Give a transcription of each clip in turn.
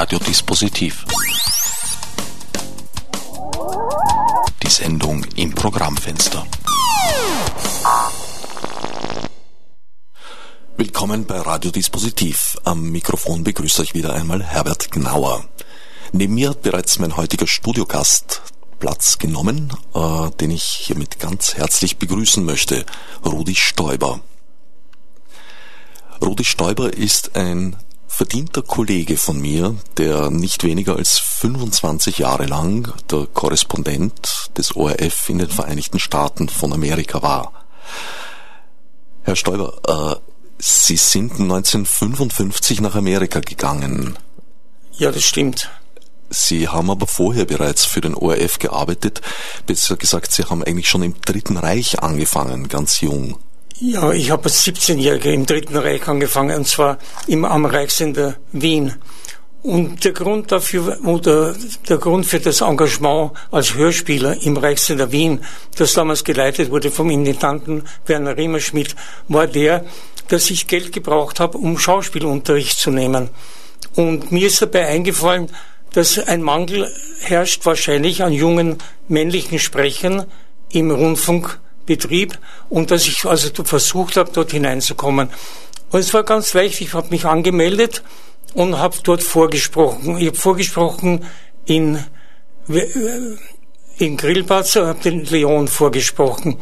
Radiodispositiv. Die Sendung im Programmfenster. Willkommen bei Radiodispositiv. Am Mikrofon begrüße ich wieder einmal Herbert Gnauer. Neben mir hat bereits mein heutiger Studiogast Platz genommen, äh, den ich hiermit ganz herzlich begrüßen möchte, Rudi Stoiber. Rudi Stoiber ist ein verdienter Kollege von mir, der nicht weniger als 25 Jahre lang der Korrespondent des ORF in den Vereinigten Staaten von Amerika war. Herr Stoiber, äh, Sie sind 1955 nach Amerika gegangen. Ja, das stimmt. Sie haben aber vorher bereits für den ORF gearbeitet. Besser gesagt, Sie haben eigentlich schon im Dritten Reich angefangen, ganz jung. Ja, ich habe als 17-Jähriger im Dritten Reich angefangen, und zwar im, am Reichssender Wien. Und der Grund dafür, oder der Grund für das Engagement als Hörspieler im Reichssender Wien, das damals geleitet wurde vom Intendanten Werner Riemerschmidt, war der, dass ich Geld gebraucht habe, um Schauspielunterricht zu nehmen. Und mir ist dabei eingefallen, dass ein Mangel herrscht wahrscheinlich an jungen männlichen Sprechern im Rundfunkbetrieb und dass ich also versucht habe, dort hineinzukommen. Und es war ganz leicht, ich habe mich angemeldet und habe dort vorgesprochen. Ich habe vorgesprochen in, äh, in Grillbad, habe den Leon vorgesprochen.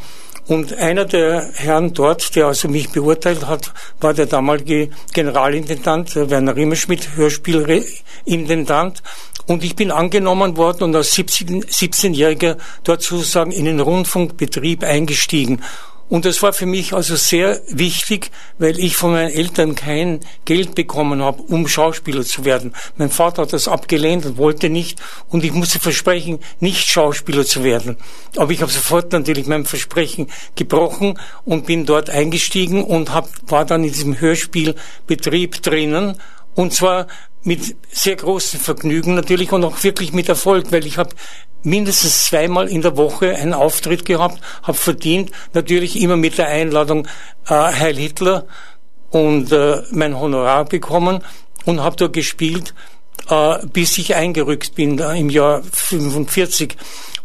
Und einer der Herren dort, der also mich beurteilt hat, war der damalige Generalintendant, Werner Rimmerschmidt, Hörspielintendant. Und ich bin angenommen worden und als 17-Jähriger dort sozusagen in den Rundfunkbetrieb eingestiegen. Und das war für mich also sehr wichtig, weil ich von meinen Eltern kein Geld bekommen habe, um Schauspieler zu werden. Mein Vater hat das abgelehnt und wollte nicht. Und ich musste versprechen, nicht Schauspieler zu werden. Aber ich habe sofort natürlich mein Versprechen gebrochen und bin dort eingestiegen und hab, war dann in diesem Hörspielbetrieb drinnen. Und zwar mit sehr großem Vergnügen natürlich und auch wirklich mit Erfolg, weil ich habe mindestens zweimal in der Woche einen Auftritt gehabt, habe verdient, natürlich immer mit der Einladung äh, Heil Hitler und äh, mein Honorar bekommen und habe dort gespielt, äh, bis ich eingerückt bin äh, im Jahr 45.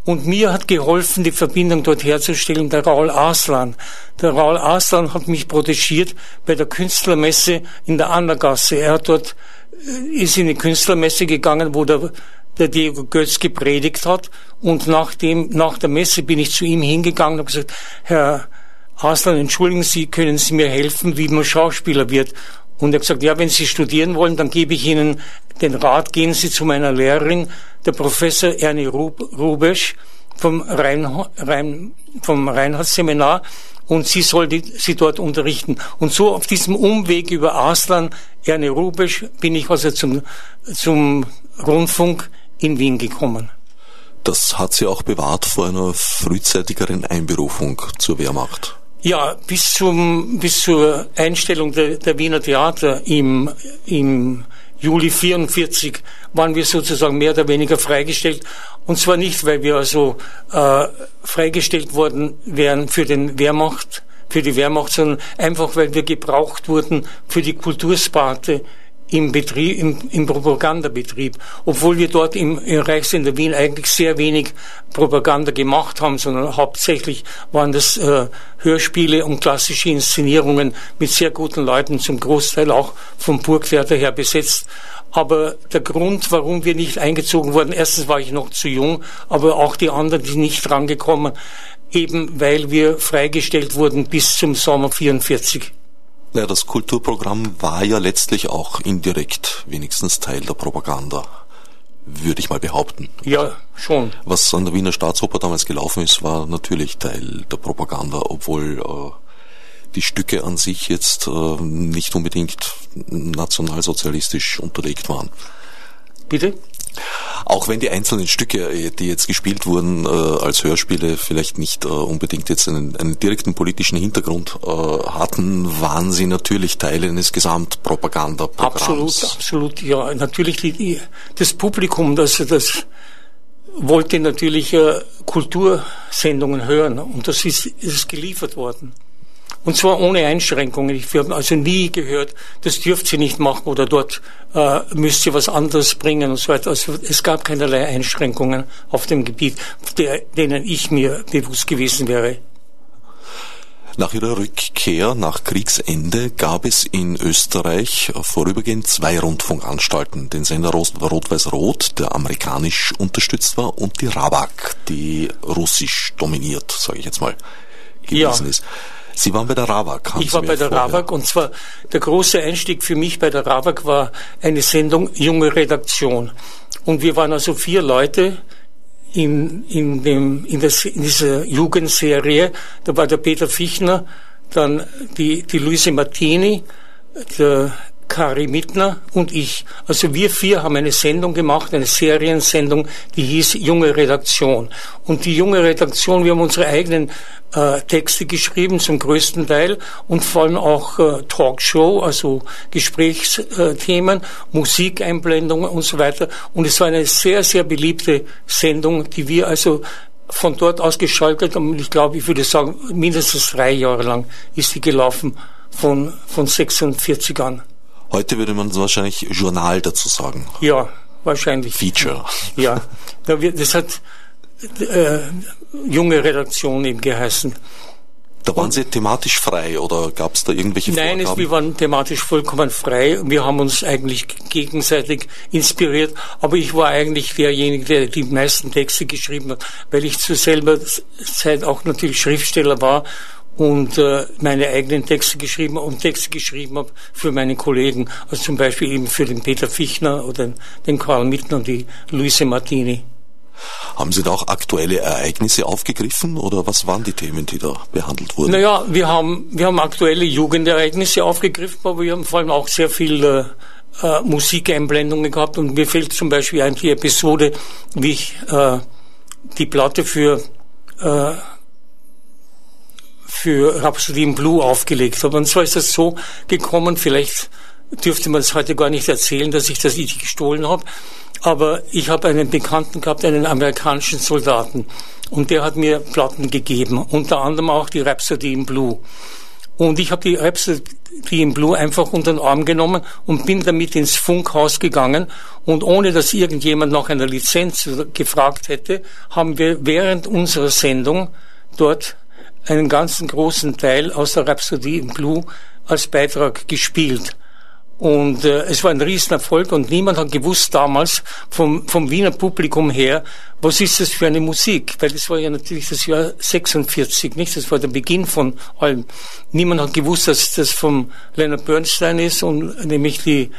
Und mir hat geholfen, die Verbindung dort herzustellen, der Raul Aslan. Der Raul Aslan hat mich protegiert bei der Künstlermesse in der Annergasse. Er hat dort, ist in die Künstlermesse gegangen, wo der der Diego Götz gepredigt hat. Und nach, dem, nach der Messe bin ich zu ihm hingegangen und habe gesagt, Herr Aslan, entschuldigen Sie, können Sie mir helfen, wie man Schauspieler wird? Und er hat gesagt, ja, wenn Sie studieren wollen, dann gebe ich Ihnen den Rat, gehen Sie zu meiner Lehrerin, der Professor Ernie Rubesch vom, Rhein, Rhein, vom Reinhardt-Seminar und sie soll die, sie dort unterrichten. Und so auf diesem Umweg über Aslan, Ernie Rubesch, bin ich also zum, zum Rundfunk in Wien gekommen. Das hat sie auch bewahrt vor einer frühzeitigeren Einberufung zur Wehrmacht. Ja, bis zum bis zur Einstellung der, der Wiener Theater im im Juli 44 waren wir sozusagen mehr oder weniger freigestellt. Und zwar nicht, weil wir also äh, freigestellt worden wären für den Wehrmacht, für die Wehrmacht, sondern einfach, weil wir gebraucht wurden für die Kultursparte im Betrieb, im, im Propagandabetrieb, obwohl wir dort im, im Reichssender Wien eigentlich sehr wenig Propaganda gemacht haben, sondern hauptsächlich waren das äh, Hörspiele und klassische Inszenierungen mit sehr guten Leuten, zum Großteil auch vom Burgtheater her besetzt. Aber der Grund, warum wir nicht eingezogen wurden, erstens war ich noch zu jung, aber auch die anderen, die nicht rangekommen, eben weil wir freigestellt wurden bis zum Sommer 44. Ja, das Kulturprogramm war ja letztlich auch indirekt wenigstens Teil der Propaganda, würde ich mal behaupten. Ja, schon. Was an der Wiener Staatsoper damals gelaufen ist, war natürlich Teil der Propaganda, obwohl äh, die Stücke an sich jetzt äh, nicht unbedingt nationalsozialistisch unterlegt waren. Bitte? Auch wenn die einzelnen Stücke, äh, die jetzt gespielt wurden äh, als Hörspiele, vielleicht nicht äh, unbedingt jetzt einen, einen direkten politischen Hintergrund hatten, waren sie natürlich Teil eines Gesamtpropagandaprogramms. Absolut, absolut, ja. Natürlich die, das Publikum, das, das wollte natürlich Kultursendungen hören und das ist, ist geliefert worden. Und zwar ohne Einschränkungen. Wir haben also nie gehört, das dürft ihr nicht machen oder dort äh, müsst ihr was anderes bringen und so weiter. Also es gab keinerlei Einschränkungen auf dem Gebiet, der, denen ich mir bewusst gewesen wäre. Nach ihrer Rückkehr nach Kriegsende gab es in Österreich vorübergehend zwei Rundfunkanstalten. Den Sender Rot-Weiß-Rot, der amerikanisch unterstützt war, und die Rabak, die russisch dominiert, sage ich jetzt mal, gewesen ja. ist. Sie waren bei der Rabak. Ich war bei der vorher. Rabak und zwar der große Einstieg für mich bei der Rabak war eine Sendung Junge Redaktion. Und wir waren also vier Leute, in, in, dem, in, das, in dieser Jugendserie. Da war der Peter Fichtner, dann die, die Luise Martini, der Kari Mittner und ich. Also wir vier haben eine Sendung gemacht, eine Seriensendung, die hieß Junge Redaktion. Und die junge Redaktion, wir haben unsere eigenen äh, Texte geschrieben, zum größten Teil, und vor allem auch äh, Talkshow, also Gesprächsthemen, Musikeinblendungen und so weiter. Und es war eine sehr, sehr beliebte Sendung, die wir also von dort aus geschaltet haben. Ich glaube, ich würde sagen, mindestens drei Jahre lang ist sie gelaufen, von, von 46 an. Heute würde man wahrscheinlich Journal dazu sagen. Ja, wahrscheinlich. Feature. Ja, das hat äh, junge Redaktion eben geheißen. Da waren Sie thematisch frei oder gab es da irgendwelche Nein, es, wir waren thematisch vollkommen frei. Wir haben uns eigentlich gegenseitig inspiriert. Aber ich war eigentlich derjenige, der die meisten Texte geschrieben hat, weil ich zu selber Zeit auch natürlich Schriftsteller war und äh, meine eigenen Texte geschrieben und Texte geschrieben habe für meine Kollegen, also zum Beispiel eben für den Peter Fichtner oder den Karl Mittner und die Luise Martini. Haben Sie da auch aktuelle Ereignisse aufgegriffen oder was waren die Themen, die da behandelt wurden? Naja, wir haben, wir haben aktuelle Jugendereignisse aufgegriffen, aber wir haben vor allem auch sehr viel äh, äh, Musikeinblendungen gehabt und mir fällt zum Beispiel ein die Episode, wie ich äh, die Platte für äh, für Rhapsody in Blue aufgelegt habe. Und zwar ist das so gekommen, vielleicht dürfte man es heute gar nicht erzählen, dass ich das nicht gestohlen habe, aber ich habe einen Bekannten gehabt, einen amerikanischen Soldaten, und der hat mir Platten gegeben, unter anderem auch die Rhapsody in Blue. Und ich habe die Rhapsody in Blue einfach unter den Arm genommen und bin damit ins Funkhaus gegangen. Und ohne dass irgendjemand nach einer Lizenz gefragt hätte, haben wir während unserer Sendung dort einen ganzen großen Teil aus der Rhapsody in Blue als Beitrag gespielt. Und äh, es war ein Riesenerfolg und niemand hat gewusst damals vom, vom Wiener Publikum her, was ist das für eine Musik? Weil das war ja natürlich das Jahr 46, nicht? Das war der Beginn von allem. Niemand hat gewusst, dass das vom Leonard Bernstein ist und nämlich die,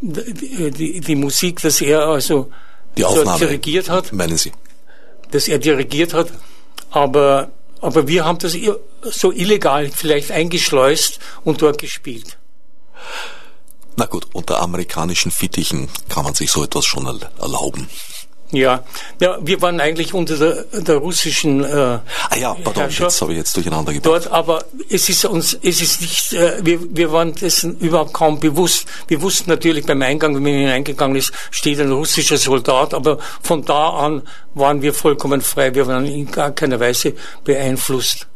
die, die, die Musik, dass er also die Aufnahme, dirigiert hat. Meinen Sie? Dass er dirigiert hat. Aber aber wir haben das so illegal vielleicht eingeschleust und dort gespielt. Na gut, unter amerikanischen Fittichen kann man sich so etwas schon erlauben. Ja, ja, wir waren eigentlich unter der, der russischen. Äh, ah ja, pardon, jetzt habe ich jetzt durcheinander gebracht. Dort, aber es ist uns, es ist nicht, äh, wir, wir waren dessen überhaupt kaum bewusst. Wir wussten natürlich beim Eingang, wenn man hineingegangen ist, steht ein russischer Soldat, aber von da an waren wir vollkommen frei. Wir waren in gar keiner Weise beeinflusst.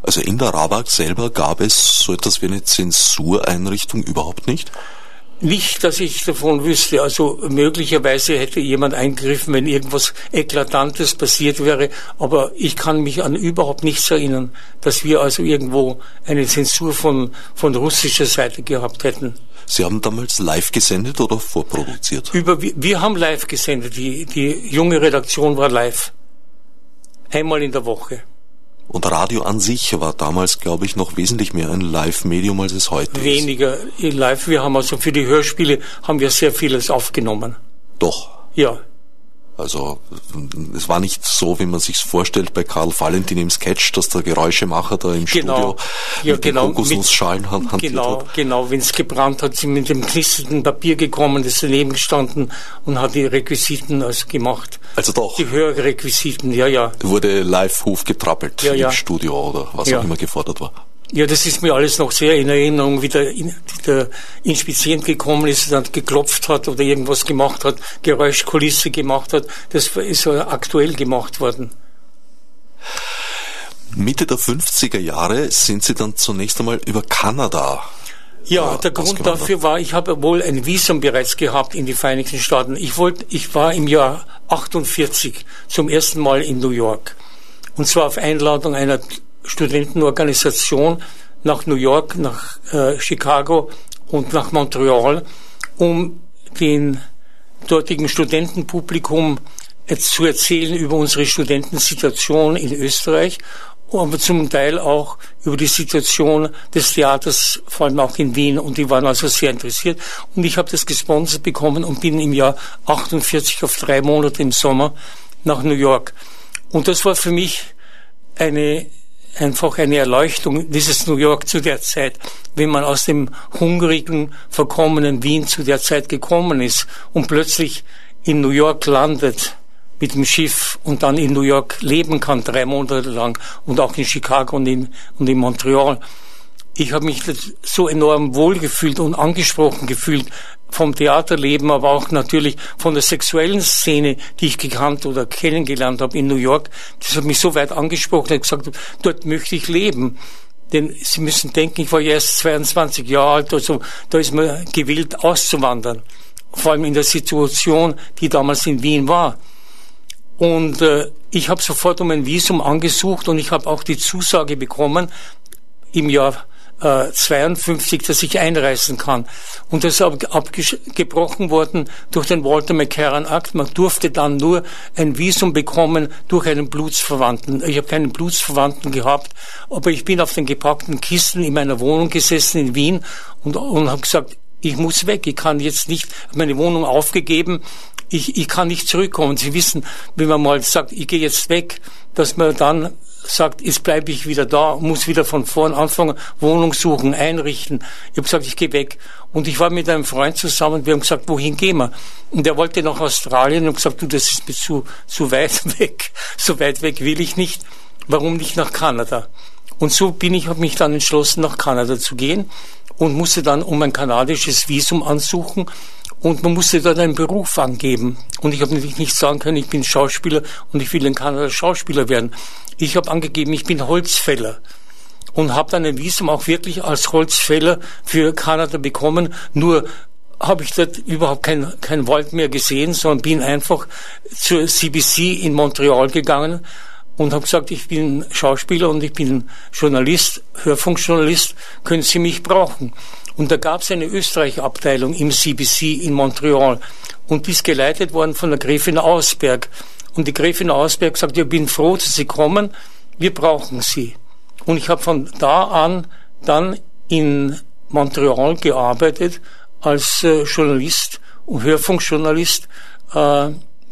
Also in der Rabak selber gab es so etwas wie eine Zensureinrichtung überhaupt nicht? Nicht, dass ich davon wüsste. Also möglicherweise hätte jemand eingegriffen, wenn irgendwas Eklatantes passiert wäre. Aber ich kann mich an überhaupt nichts erinnern, dass wir also irgendwo eine Zensur von, von russischer Seite gehabt hätten. Sie haben damals live gesendet oder vorproduziert? Über, wir haben live gesendet. Die, die junge Redaktion war live. Einmal in der Woche. Und Radio an sich war damals, glaube ich, noch wesentlich mehr ein Live-Medium, als es heute Weniger ist. Weniger live. Wir haben also für die Hörspiele haben wir sehr vieles aufgenommen. Doch. Ja. Also es war nicht so, wie man sich vorstellt bei Karl Valentin im Sketch, dass der Geräuschemacher da im genau. Studio ja, mit genau, den Kokosnussschalen hantiert genau, hat. Genau, wenn es gebrannt hat, sind mit dem knisternden Papier gekommen, das daneben gestanden und hat die Requisiten also gemacht. Also doch. Die Hörrequisiten, ja, ja. Wurde live Huf getrappelt ja, ja. im Studio oder was ja. auch immer gefordert war. Ja, das ist mir alles noch sehr in Erinnerung, wie der, der Inspizient gekommen ist und geklopft hat oder irgendwas gemacht hat, Geräuschkulisse gemacht hat. Das ist aktuell gemacht worden. Mitte der 50er Jahre sind Sie dann zunächst einmal über Kanada ja, der Grund dafür war, ich habe wohl ein Visum bereits gehabt in die Vereinigten Staaten. Ich wollte, ich war im Jahr 48 zum ersten Mal in New York. Und zwar auf Einladung einer Studentenorganisation nach New York, nach äh, Chicago und nach Montreal, um den dortigen Studentenpublikum zu erzählen über unsere Studentensituation in Österreich aber zum Teil auch über die Situation des Theaters, vor allem auch in Wien. Und die waren also sehr interessiert. Und ich habe das gesponsert bekommen und bin im Jahr 48 auf drei Monate im Sommer nach New York. Und das war für mich eine einfach eine Erleuchtung, dieses New York zu der Zeit, wenn man aus dem hungrigen, verkommenen Wien zu der Zeit gekommen ist und plötzlich in New York landet mit dem Schiff und dann in New York leben kann, drei Monate lang und auch in Chicago und in, und in Montreal. Ich habe mich so enorm wohlgefühlt und angesprochen gefühlt vom Theaterleben, aber auch natürlich von der sexuellen Szene, die ich gekannt oder kennengelernt habe in New York. Das hat mich so weit angesprochen, ich gesagt, dort möchte ich leben. Denn Sie müssen denken, ich war ja erst 22 Jahre alt, also da ist man gewillt auszuwandern. Vor allem in der Situation, die damals in Wien war. Und äh, ich habe sofort um ein Visum angesucht und ich habe auch die Zusage bekommen im Jahr äh, 52, dass ich einreisen kann. Und das ist abgebrochen worden durch den Walter McCarran Act. Man durfte dann nur ein Visum bekommen durch einen Blutsverwandten. Ich habe keinen Blutsverwandten gehabt, aber ich bin auf den gepackten Kisten in meiner Wohnung gesessen in Wien und, und habe gesagt, ich muss weg, ich kann jetzt nicht meine Wohnung aufgegeben ich, ich kann nicht zurückkommen. Sie wissen, wenn man mal sagt, ich gehe jetzt weg, dass man dann sagt, jetzt bleibe ich wieder da, muss wieder von vorn anfangen, Wohnung suchen, einrichten. Ich habe gesagt, ich gehe weg. Und ich war mit einem Freund zusammen, wir haben gesagt, wohin gehen wir? Und er wollte nach Australien und gesagt, du, das ist mir zu, zu weit weg. So weit weg will ich nicht. Warum nicht nach Kanada? Und so bin ich, habe mich dann entschlossen, nach Kanada zu gehen und musste dann um ein kanadisches Visum ansuchen und man musste dort einen Beruf angeben. Und ich habe natürlich nicht sagen können, ich bin Schauspieler und ich will in Kanada Schauspieler werden. Ich habe angegeben, ich bin Holzfäller und habe dann ein Visum auch wirklich als Holzfäller für Kanada bekommen. Nur habe ich dort überhaupt kein, kein Wald mehr gesehen, sondern bin einfach zur CBC in Montreal gegangen und habe gesagt, ich bin Schauspieler und ich bin Journalist, Hörfunkjournalist, können Sie mich brauchen? Und da gab es eine Österreich-Abteilung im CBC in Montreal und die ist geleitet worden von der Gräfin Ausberg. Und die Gräfin Ausberg sagt, ich bin froh, dass Sie kommen, wir brauchen Sie. Und ich habe von da an dann in Montreal gearbeitet als äh, Journalist und Hörfunkjournalist, äh,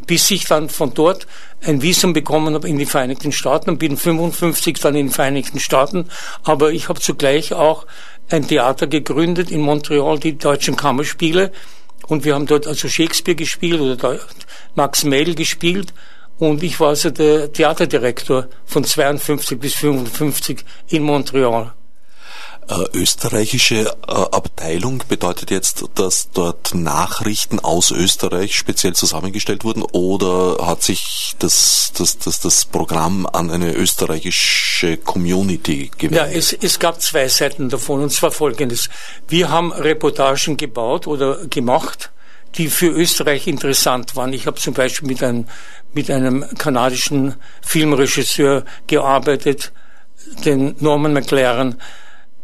bis ich dann von dort ein Visum bekommen habe in die Vereinigten Staaten und bin 55 dann in den Vereinigten Staaten. Aber ich habe zugleich auch ein Theater gegründet in Montreal, die Deutschen Kammerspiele. Und wir haben dort also Shakespeare gespielt oder Max Mehl gespielt. Und ich war also der Theaterdirektor von 52 bis 55 in Montreal. Äh, österreichische äh, Abteilung bedeutet jetzt, dass dort Nachrichten aus Österreich speziell zusammengestellt wurden oder hat sich das, das, das, das Programm an eine österreichische Community gewendet? Ja, es, es gab zwei Seiten davon und zwar folgendes. Wir haben Reportagen gebaut oder gemacht, die für Österreich interessant waren. Ich habe zum Beispiel mit einem, mit einem kanadischen Filmregisseur gearbeitet, den Norman McLaren,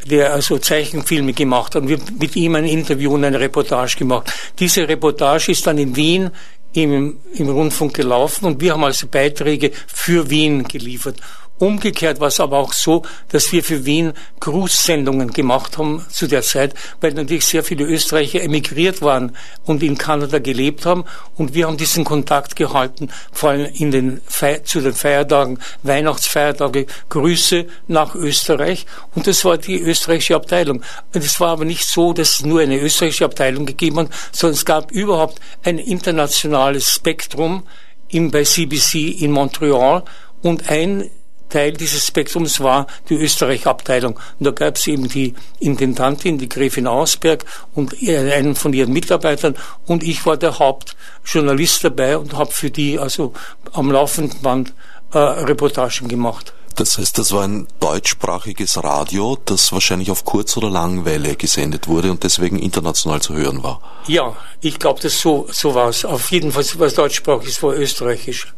der also Zeichenfilme gemacht hat wir mit ihm ein Interview und eine Reportage gemacht. Diese Reportage ist dann in Wien im, im Rundfunk gelaufen und wir haben also Beiträge für Wien geliefert. Umgekehrt war es aber auch so, dass wir für Wien Grußsendungen gemacht haben zu der Zeit, weil natürlich sehr viele Österreicher emigriert waren und in Kanada gelebt haben. Und wir haben diesen Kontakt gehalten, vor allem in den zu den Feiertagen, Weihnachtsfeiertage, Grüße nach Österreich. Und das war die österreichische Abteilung. Es war aber nicht so, dass es nur eine österreichische Abteilung gegeben hat, sondern es gab überhaupt ein internationales Spektrum im, bei CBC in Montreal und ein Teil dieses Spektrums war die Österreich-Abteilung. Und da gab es eben die Intendantin, die Gräfin Ausberg und einen von ihren Mitarbeitern und ich war der Hauptjournalist dabei und habe für die also am laufenden Band äh, Reportagen gemacht. Das heißt, das war ein deutschsprachiges Radio, das wahrscheinlich auf Kurz- oder Langwelle gesendet wurde und deswegen international zu hören war. Ja, ich glaube, das so, so war es. Auf jeden Fall war es deutschsprachig, es war österreichisch.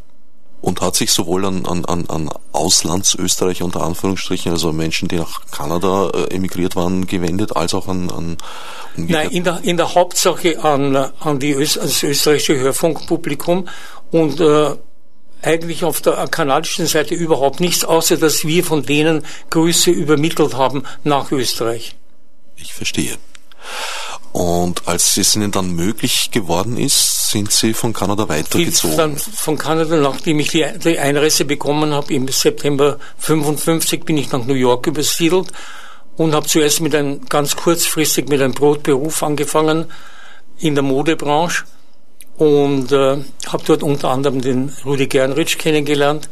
Und hat sich sowohl an, an, an Auslandsösterreicher unter Anführungsstrichen, also Menschen, die nach Kanada äh, emigriert waren, gewendet, als auch an, an Nein, in der, in der Hauptsache an, an, die, an das österreichische Hörfunkpublikum und äh, eigentlich auf der kanadischen Seite überhaupt nichts, außer dass wir von denen Grüße übermittelt haben nach Österreich. Ich verstehe. Und als es Ihnen dann möglich geworden ist, sind Sie von Kanada weitergezogen? Dann von Kanada, nachdem ich die, die Einreise bekommen habe, im September 55 bin ich nach New York übersiedelt und habe zuerst mit einem ganz kurzfristig mit einem Brotberuf angefangen in der Modebranche und äh, habe dort unter anderem den Rudi Gernrich kennengelernt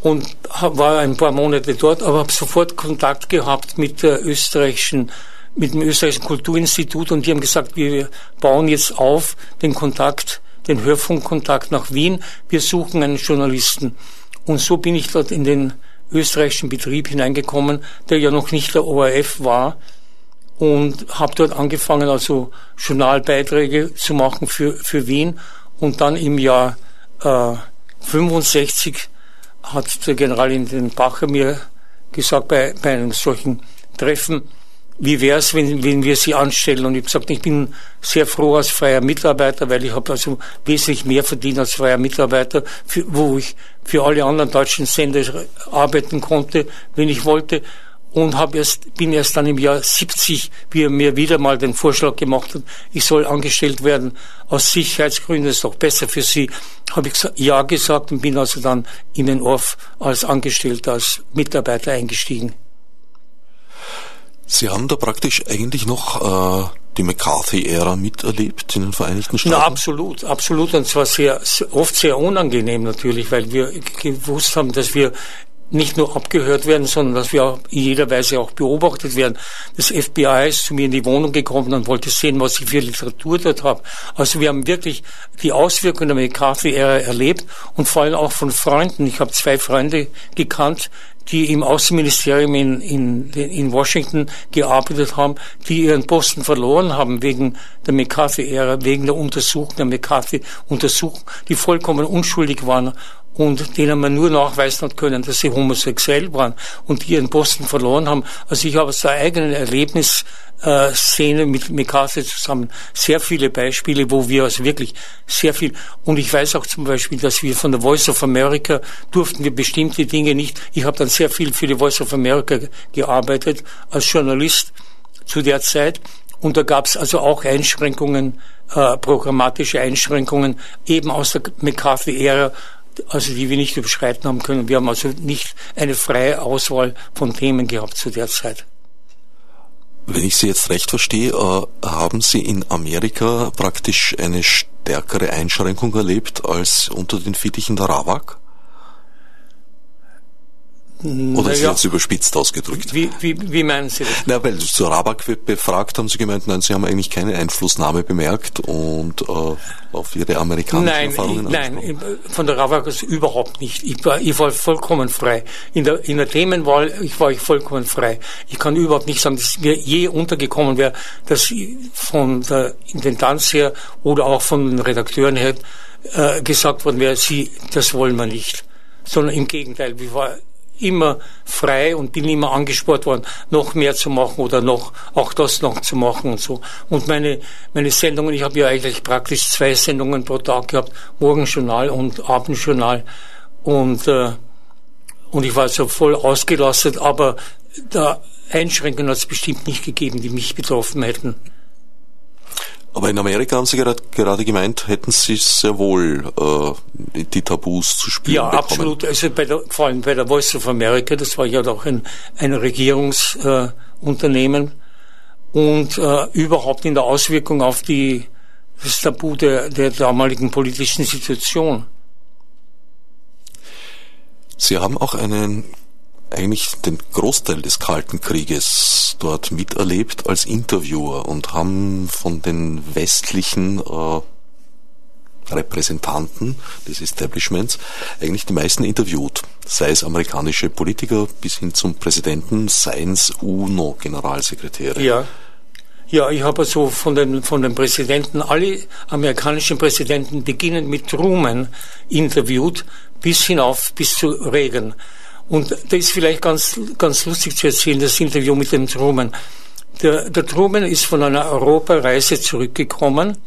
und hab, war ein paar Monate dort, aber habe sofort Kontakt gehabt mit der österreichischen mit dem österreichischen Kulturinstitut und die haben gesagt, wir bauen jetzt auf den Kontakt, den Hörfunkkontakt nach Wien. Wir suchen einen Journalisten. Und so bin ich dort in den österreichischen Betrieb hineingekommen, der ja noch nicht der ORF war, und habe dort angefangen, also Journalbeiträge zu machen für, für Wien. Und dann im Jahr äh, 65 hat der Generalintendant Bacher mir gesagt, bei, bei einem solchen Treffen, wie wäre es, wenn, wenn wir sie anstellen? Und ich habe gesagt, ich bin sehr froh als freier Mitarbeiter, weil ich habe also wesentlich mehr verdient als freier Mitarbeiter, für, wo ich für alle anderen deutschen Sender arbeiten konnte, wenn ich wollte und habe erst, bin erst dann im Jahr 70, wie er mir wieder mal den Vorschlag gemacht hat, ich soll angestellt werden. Aus Sicherheitsgründen ist doch besser für Sie. Habe ich ja gesagt und bin also dann in den Orf als Angestellter, als Mitarbeiter eingestiegen. Sie haben da praktisch eigentlich noch äh, die McCarthy-Ära miterlebt in den Vereinigten Staaten? Na, absolut, absolut. Und zwar sehr, oft sehr unangenehm natürlich, weil wir gewusst haben, dass wir nicht nur abgehört werden, sondern dass wir auch in jeder Weise auch beobachtet werden. Das FBI ist zu mir in die Wohnung gekommen und wollte sehen, was ich für Literatur dort habe. Also wir haben wirklich die Auswirkungen der McCarthy-Ära erlebt und vor allem auch von Freunden. Ich habe zwei Freunde gekannt, die im Außenministerium in, in, in Washington gearbeitet haben, die ihren Posten verloren haben wegen der McCarthy-Ära, wegen der Untersuchung, der McCarthy-Untersuchung, die vollkommen unschuldig waren und denen man nur nachweisen hat können, dass sie homosexuell waren und ihren Posten verloren haben. Also ich habe aus der eigenen Erlebnisszene äh, mit McCarthy zusammen sehr viele Beispiele, wo wir also wirklich sehr viel, und ich weiß auch zum Beispiel, dass wir von der Voice of America durften wir bestimmte Dinge nicht, ich habe dann sehr viel für die Voice of America gearbeitet als Journalist zu der Zeit und da gab es also auch Einschränkungen, äh, programmatische Einschränkungen eben aus der McCarthy-Ära, also die wir nicht überschreiten haben können. Wir haben also nicht eine freie Auswahl von Themen gehabt zu der Zeit. Wenn ich Sie jetzt recht verstehe, äh, haben Sie in Amerika praktisch eine stärkere Einschränkung erlebt als unter den Fittichen der Rawak? Oder ist ja. jetzt überspitzt ausgedrückt? Wie, wie, wie meinen Sie das? Na, weil zu Rabak befragt haben Sie gemeint, nein, Sie haben eigentlich keine Einflussnahme bemerkt und äh, auf Ihre amerikanischen nein, Erfahrungen ich, Nein, von der Rabak ist überhaupt nicht. Ich war, ich war vollkommen frei. In der, in der Themenwahl ich war ich vollkommen frei. Ich kann überhaupt nicht sagen, dass mir je untergekommen wäre, dass von der Intendanz her oder auch von den Redakteuren her äh, gesagt worden wäre, Sie, das wollen wir nicht. Sondern im Gegenteil, ich war immer frei und bin immer angespurt worden, noch mehr zu machen oder noch auch das noch zu machen und so. Und meine meine Sendungen, ich habe ja eigentlich praktisch zwei Sendungen pro Tag gehabt, Morgenjournal und Abendjournal und äh, und ich war so voll ausgelastet, aber da Einschränkungen hat es bestimmt nicht gegeben, die mich betroffen hätten. Aber in Amerika haben Sie gerade, gerade gemeint, hätten Sie sehr wohl äh, die Tabus zu spüren Ja, bekommen. absolut. Also bei der, vor allem bei der Voice of America, das war ja doch ein, ein Regierungsunternehmen äh, und äh, überhaupt in der Auswirkung auf die, das Tabu der, der damaligen politischen Situation. Sie haben auch einen eigentlich den Großteil des Kalten Krieges dort miterlebt als Interviewer und haben von den westlichen äh, Repräsentanten des Establishments eigentlich die meisten interviewt. Sei es amerikanische Politiker bis hin zum Präsidenten, seien es UNO-Generalsekretäre. Ja. Ja, ich habe so von den, von den Präsidenten, alle amerikanischen Präsidenten beginnen mit Truman interviewt, bis hinauf, bis zu Reagan. Und das ist vielleicht ganz, ganz lustig zu erzählen, das Interview mit dem Truman. Der, der Truman ist von einer Europareise zurückgekommen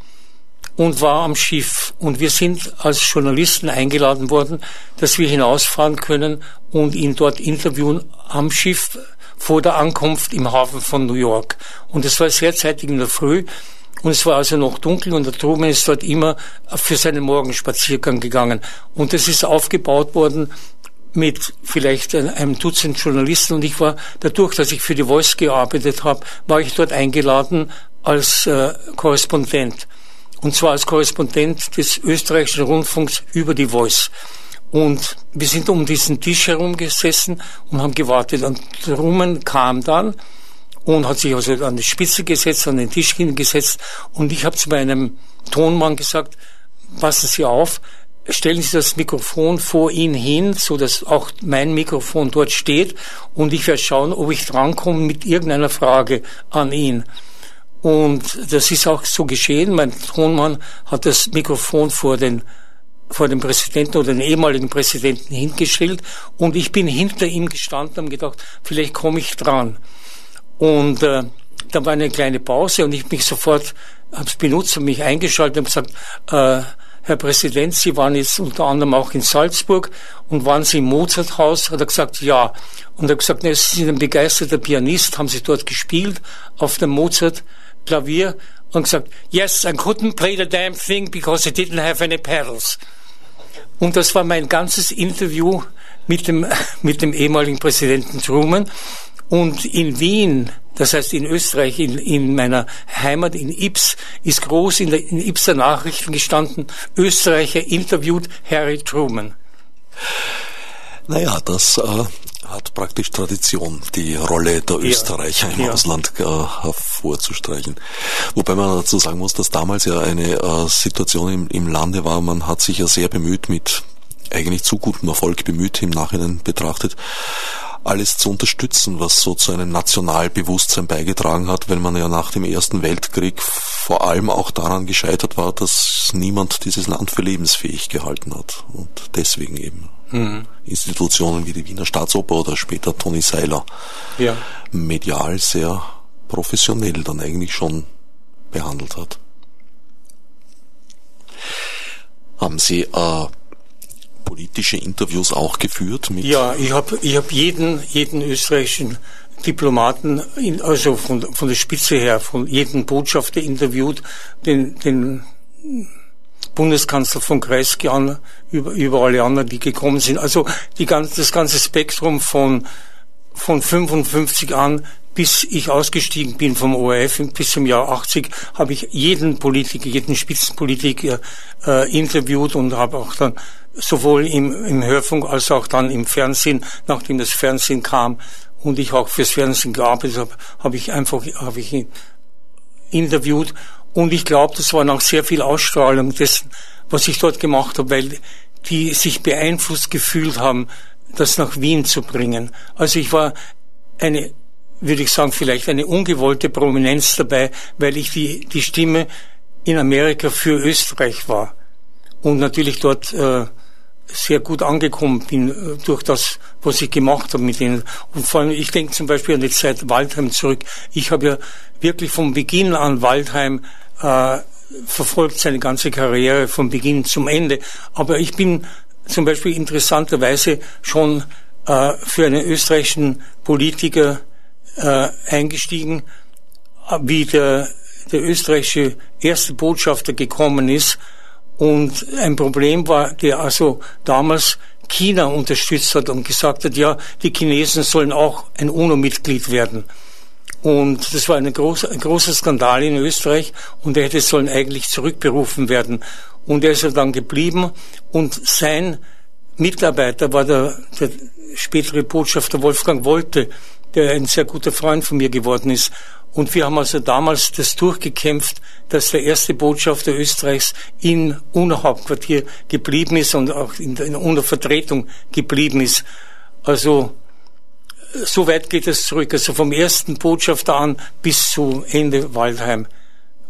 und war am Schiff. Und wir sind als Journalisten eingeladen worden, dass wir hinausfahren können und ihn dort interviewen am Schiff vor der Ankunft im Hafen von New York. Und es war sehr zeitig in der Früh. Und es war also noch dunkel und der Truman ist dort immer für seinen Morgenspaziergang gegangen. Und das ist aufgebaut worden mit vielleicht einem Dutzend Journalisten und ich war dadurch, dass ich für die Voice gearbeitet habe, war ich dort eingeladen als äh, Korrespondent. Und zwar als Korrespondent des österreichischen Rundfunks über die Voice. Und wir sind um diesen Tisch herum gesessen und haben gewartet. Und Truman kam dann und hat sich also an die Spitze gesetzt, an den Tisch hingesetzt. Und ich habe zu meinem Tonmann gesagt, passen Sie auf, stellen Sie das Mikrofon vor ihn hin, so dass auch mein Mikrofon dort steht und ich werde schauen, ob ich drankomme mit irgendeiner Frage an ihn. Und das ist auch so geschehen. Mein Tonmann hat das Mikrofon vor den vor dem Präsidenten oder den ehemaligen Präsidenten hingestellt und ich bin hinter ihm gestanden und gedacht, vielleicht komme ich dran. Und äh, da war eine kleine Pause und ich mich sofort habe es benutzt und mich eingeschaltet und gesagt, äh, Herr Präsident, Sie waren jetzt unter anderem auch in Salzburg und waren Sie im Mozarthaus? Hat er gesagt, ja. Und er hat gesagt, ne, Sie sind ein begeisterter Pianist, haben Sie dort gespielt auf dem Mozart-Klavier? Und gesagt, yes, I couldn't play the damn thing because I didn't have any pedals. Und das war mein ganzes Interview mit dem, mit dem ehemaligen Präsidenten Truman. Und in Wien, das heißt in Österreich, in, in meiner Heimat in Ips, ist groß in, der, in Ipser Nachrichten gestanden, Österreicher interviewt Harry Truman. Naja, das äh, hat praktisch Tradition, die Rolle der Österreicher im ja. Ausland äh, hervorzustreichen. Wobei man dazu sagen muss, dass damals ja eine äh, Situation im, im Lande war, man hat sich ja sehr bemüht, mit eigentlich zu gutem Erfolg bemüht im Nachhinein betrachtet, alles zu unterstützen, was so zu einem Nationalbewusstsein beigetragen hat, weil man ja nach dem Ersten Weltkrieg vor allem auch daran gescheitert war, dass niemand dieses Land für lebensfähig gehalten hat. Und deswegen eben mhm. Institutionen wie die Wiener Staatsoper oder später Toni Seiler ja. medial sehr professionell dann eigentlich schon behandelt hat. Haben Sie äh, politische Interviews auch geführt? Ja, ich habe ich hab jeden, jeden österreichischen Diplomaten, in, also von, von der Spitze her, von jedem Botschafter interviewt, den, den Bundeskanzler von Kreisky an, über, über alle anderen, die gekommen sind. Also die ganze, das ganze Spektrum von, von 55 an bis ich ausgestiegen bin vom ORF bis zum Jahr 80 habe ich jeden Politiker, jeden Spitzenpolitiker äh, interviewt und habe auch dann sowohl im, im Hörfunk als auch dann im Fernsehen, nachdem das Fernsehen kam und ich auch fürs Fernsehen gearbeitet habe, habe ich einfach habe ich interviewt und ich glaube, das war noch sehr viel Ausstrahlung dessen, was ich dort gemacht habe, weil die sich beeinflusst gefühlt haben, das nach Wien zu bringen. Also ich war eine, würde ich sagen, vielleicht eine ungewollte Prominenz dabei, weil ich die, die Stimme in Amerika für Österreich war und natürlich dort äh, sehr gut angekommen bin äh, durch das, was ich gemacht habe mit ihnen. Und vor allem, ich denke zum Beispiel an die Zeit Waldheim zurück. Ich habe ja wirklich vom Beginn an Waldheim äh, verfolgt, seine ganze Karriere vom Beginn zum Ende. Aber ich bin zum Beispiel interessanterweise schon äh, für einen österreichischen Politiker äh, eingestiegen, wie der, der österreichische erste Botschafter gekommen ist und ein Problem war, der also damals China unterstützt hat und gesagt hat, ja, die Chinesen sollen auch ein UNO-Mitglied werden. Und das war eine große, ein großer Skandal in Österreich und er hätte sollen eigentlich zurückberufen werden. Und er ist ja dann geblieben und sein Mitarbeiter war der, der spätere Botschafter Wolfgang Wolte, der ein sehr guter Freund von mir geworden ist. Und wir haben also damals das durchgekämpft, dass der erste Botschafter Österreichs in UNO-Hauptquartier geblieben ist und auch in der UNO-Vertretung geblieben ist. Also so weit geht es zurück, also vom ersten Botschafter an bis zu Ende Waldheim.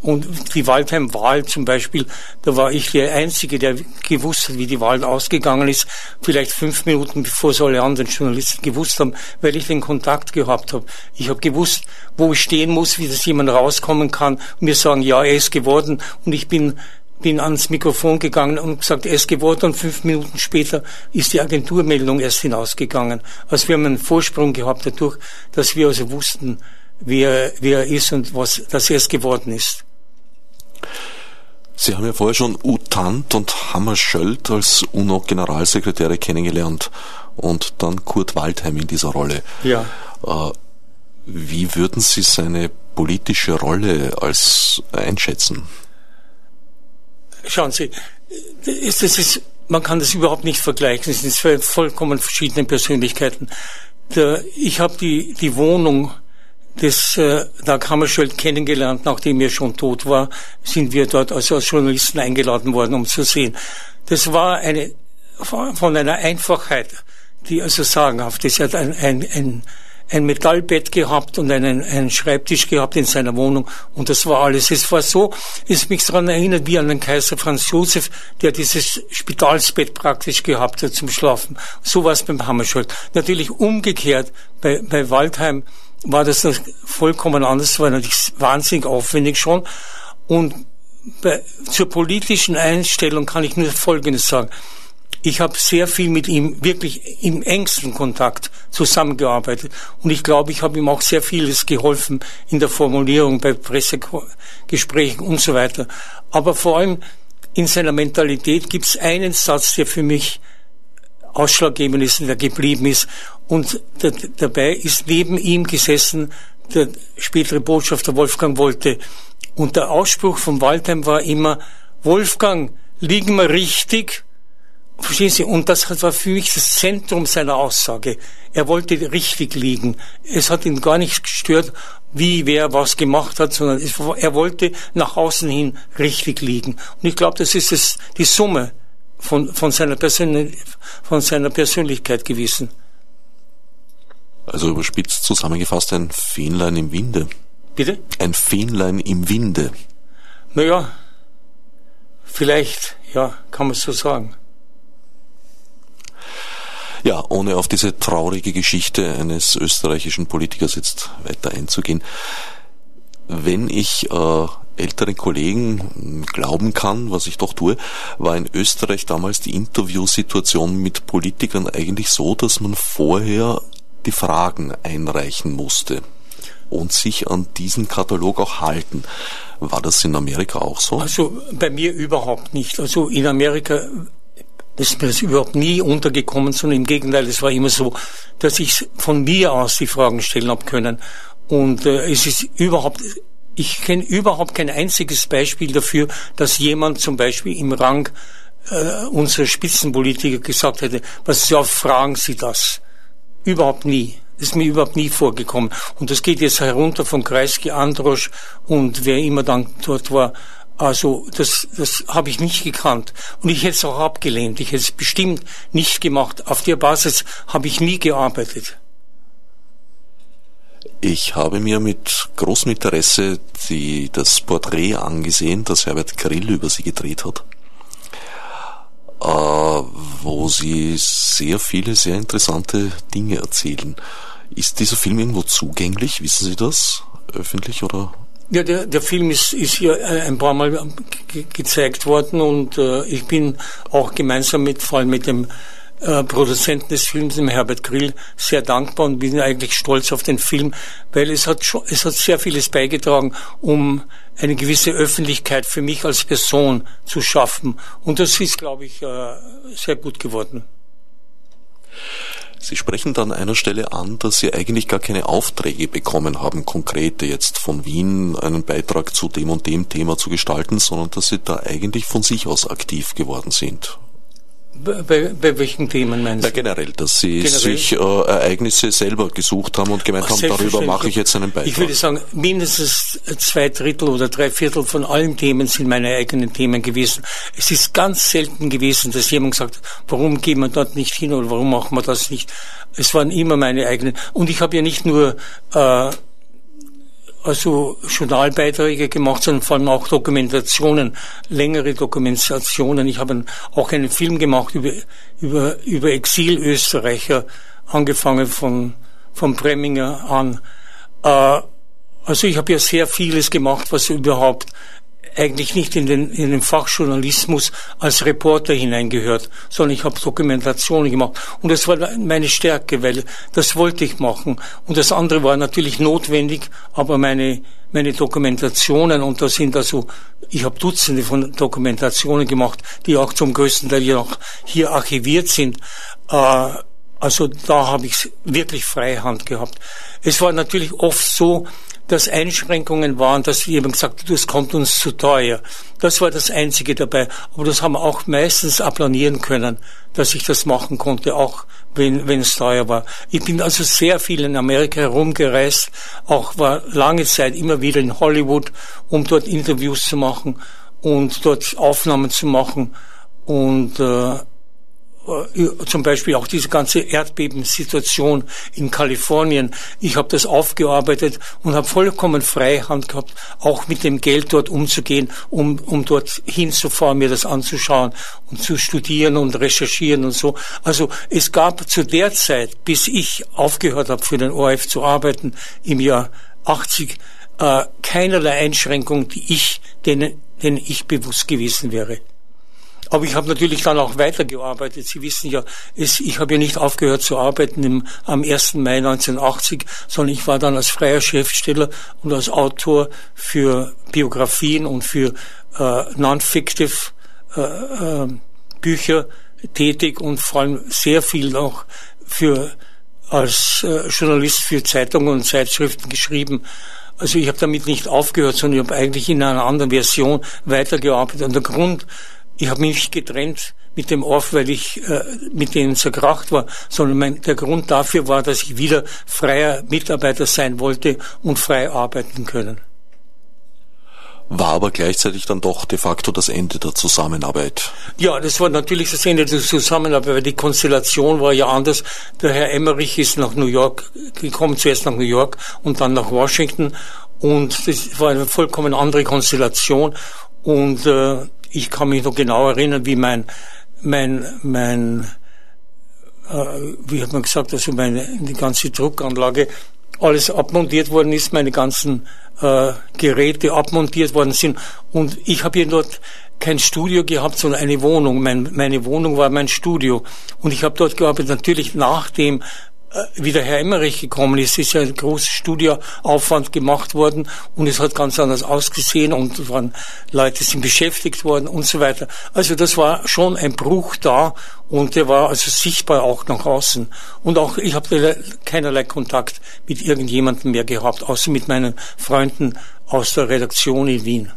Und die Waldheim-Wahl zum Beispiel, da war ich der Einzige, der gewusst hat, wie die Wahl ausgegangen ist, vielleicht fünf Minuten bevor es alle anderen Journalisten gewusst haben, weil ich den Kontakt gehabt habe. Ich habe gewusst, wo ich stehen muss, wie das jemand rauskommen kann und mir sagen, ja, er ist geworden. Und ich bin bin ans Mikrofon gegangen und gesagt, er ist geworden und fünf Minuten später ist die Agenturmeldung erst hinausgegangen. Also wir haben einen Vorsprung gehabt dadurch, dass wir also wussten, wer, wer er ist und was, dass er es geworden ist. Sie haben ja vorher schon Utant und Hammarskjöld als UNO-Generalsekretäre kennengelernt und dann Kurt Waldheim in dieser Rolle. Ja. Äh, wie würden Sie seine politische Rolle als einschätzen? Schauen Sie, das ist, man kann das überhaupt nicht vergleichen. Es sind vollkommen verschiedene Persönlichkeiten. Ich habe die, die Wohnung des äh, Dag Hammarskjöld kennengelernt, nachdem er schon tot war, sind wir dort also als Journalisten eingeladen worden, um zu sehen. Das war eine von einer Einfachheit, die also sagenhaft ist. Er hat ein, ein, ein ein Metallbett gehabt und einen, einen Schreibtisch gehabt in seiner Wohnung und das war alles. Es war so, ist mich daran erinnert wie an den Kaiser Franz Josef, der dieses Spitalsbett praktisch gehabt hat zum Schlafen. So war es beim Hammerschuld. Natürlich umgekehrt bei, bei Waldheim war das vollkommen anders, war natürlich wahnsinnig aufwendig schon und bei, zur politischen Einstellung kann ich nur Folgendes sagen. Ich habe sehr viel mit ihm wirklich im engsten Kontakt zusammengearbeitet und ich glaube, ich habe ihm auch sehr vieles geholfen in der Formulierung bei Pressegesprächen und so weiter. Aber vor allem in seiner Mentalität gibt es einen Satz, der für mich ausschlaggebend ist, der geblieben ist. Und dabei ist neben ihm gesessen der spätere Botschafter Wolfgang Wolte. Und der Ausspruch von Waldheim war immer, Wolfgang, liegen wir richtig? Verstehen Sie? Und das war für mich das Zentrum seiner Aussage. Er wollte richtig liegen. Es hat ihn gar nicht gestört, wie wer was gemacht hat, sondern er wollte nach außen hin richtig liegen. Und ich glaube, das ist es, die Summe von, von, seiner Persön von seiner Persönlichkeit gewesen. Also überspitzt zusammengefasst ein Fähnlein im Winde. Bitte? Ein Fähnlein im Winde. Naja, vielleicht, ja, kann man so sagen. Ja, ohne auf diese traurige Geschichte eines österreichischen Politikers jetzt weiter einzugehen. Wenn ich äh, älteren Kollegen glauben kann, was ich doch tue, war in Österreich damals die Interviewsituation mit Politikern eigentlich so, dass man vorher die Fragen einreichen musste und sich an diesen Katalog auch halten. War das in Amerika auch so? Also bei mir überhaupt nicht. Also in Amerika ist mir das überhaupt nie untergekommen, sondern im Gegenteil, es war immer so, dass ich von mir aus die Fragen stellen habe können. Und äh, es ist überhaupt, ich kenne überhaupt kein einziges Beispiel dafür, dass jemand zum Beispiel im Rang äh, unserer Spitzenpolitiker gesagt hätte, was auf, fragen Sie das. Überhaupt nie. Das ist mir überhaupt nie vorgekommen. Und das geht jetzt herunter von Kreisky, Androsch und wer immer dann dort war. Also das, das habe ich nicht gekannt. Und ich hätte es auch abgelehnt. Ich hätte es bestimmt nicht gemacht. Auf der Basis habe ich nie gearbeitet. Ich habe mir mit großem Interesse die, das Porträt angesehen, das Herbert Grill über sie gedreht hat, äh, wo sie sehr viele, sehr interessante Dinge erzählen. Ist dieser Film irgendwo zugänglich? Wissen Sie das? Öffentlich oder ja, der, der Film ist, ist hier äh, ein paar Mal ge gezeigt worden und äh, ich bin auch gemeinsam mit, vor allem mit dem äh, Produzenten des Films, dem Herbert Grill, sehr dankbar und bin eigentlich stolz auf den Film, weil es hat, schon, es hat sehr vieles beigetragen, um eine gewisse Öffentlichkeit für mich als Person zu schaffen. Und das ist, glaube ich, äh, sehr gut geworden. Sie sprechen dann an einer Stelle an, dass Sie eigentlich gar keine Aufträge bekommen haben, konkrete jetzt von Wien einen Beitrag zu dem und dem Thema zu gestalten, sondern dass Sie da eigentlich von sich aus aktiv geworden sind. Bei, bei welchen Themen meinst du? Na, generell, dass Sie generell? sich äh, Ereignisse selber gesucht haben und gemeint haben, darüber mache ich jetzt einen Beitrag. Ich würde sagen, mindestens zwei Drittel oder drei Viertel von allen Themen sind meine eigenen Themen gewesen. Es ist ganz selten gewesen, dass jemand sagt, warum gehen wir dort nicht hin oder warum machen wir das nicht. Es waren immer meine eigenen. Und ich habe ja nicht nur äh, also Journalbeiträge gemacht, sondern vor allem auch Dokumentationen, längere Dokumentationen. Ich habe auch einen Film gemacht über, über, über Exilösterreicher, angefangen von, von Bremminger an. Äh, also ich habe ja sehr vieles gemacht, was überhaupt eigentlich nicht in den, in den Fachjournalismus als Reporter hineingehört, sondern ich habe Dokumentationen gemacht. Und das war meine Stärke, weil das wollte ich machen. Und das andere war natürlich notwendig, aber meine, meine Dokumentationen, und da sind also, ich habe Dutzende von Dokumentationen gemacht, die auch zum größten Teil hier, hier archiviert sind. Äh, also da habe ich wirklich freie Hand gehabt. Es war natürlich oft so, dass Einschränkungen waren, dass jemand gesagt hat, das kommt uns zu teuer. Das war das Einzige dabei. Aber das haben wir auch meistens applanieren können, dass ich das machen konnte, auch wenn, wenn es teuer war. Ich bin also sehr viel in Amerika herumgereist, auch war lange Zeit immer wieder in Hollywood, um dort Interviews zu machen und dort Aufnahmen zu machen. Und äh, zum Beispiel auch diese ganze Erdbebensituation in Kalifornien. Ich habe das aufgearbeitet und habe vollkommen Freihand gehabt, auch mit dem Geld dort umzugehen, um, um dort hinzufahren, mir das anzuschauen und zu studieren und recherchieren und so. Also es gab zu der Zeit, bis ich aufgehört habe für den ORF zu arbeiten, im Jahr 80, äh, keinerlei Einschränkung, die ich, denen, denen ich bewusst gewesen wäre. Aber ich habe natürlich dann auch weitergearbeitet. Sie wissen ja, es, ich habe ja nicht aufgehört zu arbeiten im, am 1. Mai 1980, sondern ich war dann als freier Schriftsteller und als Autor für Biografien und für äh, Non-Fictive äh, äh, Bücher tätig und vor allem sehr viel auch für als äh, Journalist für Zeitungen und Zeitschriften geschrieben. Also ich habe damit nicht aufgehört, sondern ich habe eigentlich in einer anderen Version weitergearbeitet. Und der Grund, ich habe mich nicht getrennt mit dem Orf, weil ich äh, mit denen zerkracht war, sondern mein, der Grund dafür war, dass ich wieder freier Mitarbeiter sein wollte und frei arbeiten können. War aber gleichzeitig dann doch de facto das Ende der Zusammenarbeit. Ja, das war natürlich das Ende der Zusammenarbeit, weil die Konstellation war ja anders. Der Herr Emmerich ist nach New York gekommen, zuerst nach New York und dann nach Washington. Und das war eine vollkommen andere Konstellation. Und äh, ich kann mich noch genau erinnern, wie mein, mein, mein, äh, wie hat man gesagt, also meine, die ganze Druckanlage, alles abmontiert worden ist, meine ganzen äh, Geräte abmontiert worden sind. Und ich habe hier dort kein Studio gehabt, sondern eine Wohnung. Mein, meine Wohnung war mein Studio. Und ich habe dort gearbeitet, natürlich nachdem äh, wie der Herr Emmerich gekommen ist, ist ja ein großer Studioaufwand gemacht worden und es hat ganz anders ausgesehen und waren Leute sind beschäftigt worden und so weiter. Also das war schon ein Bruch da und der war also sichtbar auch nach außen. Und auch ich habe keinerlei Kontakt mit irgendjemandem mehr gehabt, außer mit meinen Freunden aus der Redaktion in Wien.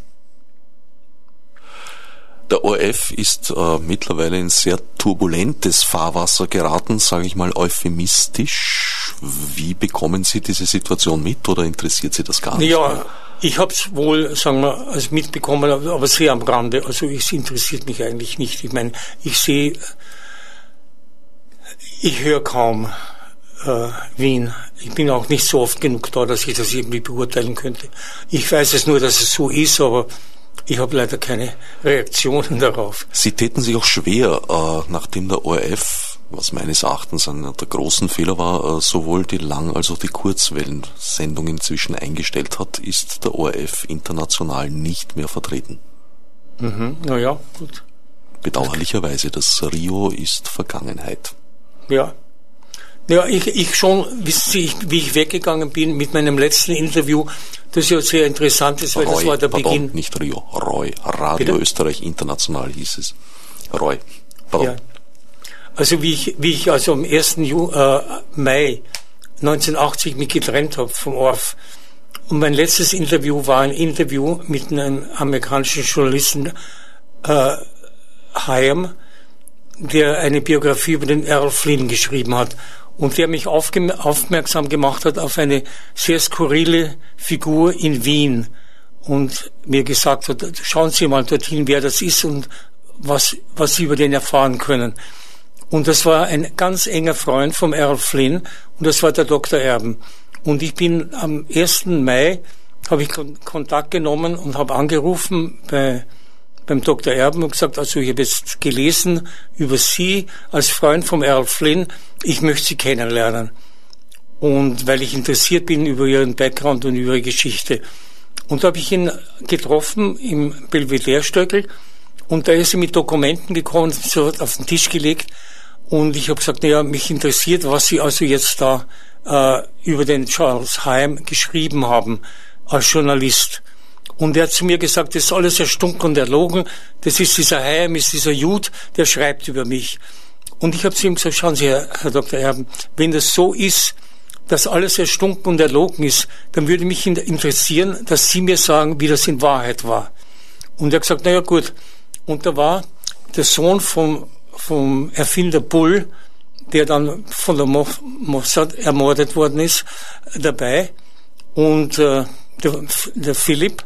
Der ORF ist äh, mittlerweile in sehr turbulentes Fahrwasser geraten, sage ich mal euphemistisch. Wie bekommen Sie diese Situation mit oder interessiert Sie das gar nicht? Ja, ich habe es wohl, sagen wir, als mitbekommen, aber sehr am Rande. Also es interessiert mich eigentlich nicht. Ich meine, ich sehe, ich höre kaum äh, Wien. Ich bin auch nicht so oft genug da, dass ich das irgendwie beurteilen könnte. Ich weiß es nur, dass es so ist, aber ich habe leider keine Reaktionen darauf. Sie täten sich auch schwer, äh, nachdem der ORF, was meines Erachtens einer der großen Fehler war, äh, sowohl die Lang- als auch die Kurzwellensendung inzwischen eingestellt hat, ist der ORF international nicht mehr vertreten. Mhm, naja, gut. Bedauerlicherweise, das Rio ist Vergangenheit. Ja. Ja, ich, ich schon, wissen Sie, ich, wie ich weggegangen bin mit meinem letzten Interview, das ja sehr interessant ist, weil Roy, das war der pardon, Beginn. Nicht Rio, Roy, Radio Bitte? Österreich International hieß es. Roy, pardon. Ja. Also wie ich, wie ich also am 1. Ju, äh, Mai 1980 mich getrennt habe vom ORF. Und mein letztes Interview war ein Interview mit einem amerikanischen Journalisten, äh, Hayam, der eine Biografie über den Errol Flynn geschrieben hat und der mich aufmerksam gemacht hat auf eine sehr skurrile Figur in Wien und mir gesagt hat, schauen Sie mal dorthin, wer das ist und was, was Sie über den erfahren können. Und das war ein ganz enger Freund vom Errol Flynn und das war der Dr. Erben. Und ich bin am 1. Mai, habe ich Kontakt genommen und habe angerufen bei beim Dr. Erben und gesagt, also ich habe jetzt gelesen über Sie als Freund vom Errol Flynn, ich möchte Sie kennenlernen. Und weil ich interessiert bin über Ihren Background und Ihre Geschichte. Und da habe ich ihn getroffen im Belvedere-Stöckel und da ist er mit Dokumenten gekommen, so auf den Tisch gelegt und ich habe gesagt, naja, mich interessiert, was Sie also jetzt da äh, über den Charles Heim geschrieben haben als Journalist. Und er hat zu mir gesagt, das ist alles erstunken und erlogen. Das ist dieser Heim, ist dieser Jud, der schreibt über mich. Und ich habe zu ihm gesagt, schauen Sie, Herr, Herr Dr. Erben, wenn das so ist, dass alles erstunken und erlogen ist, dann würde mich interessieren, dass Sie mir sagen, wie das in Wahrheit war. Und er hat gesagt, naja gut. Und da war der Sohn vom, vom Erfinder Bull, der dann von der Mossad ermordet worden ist, dabei. Und äh, der, der Philipp,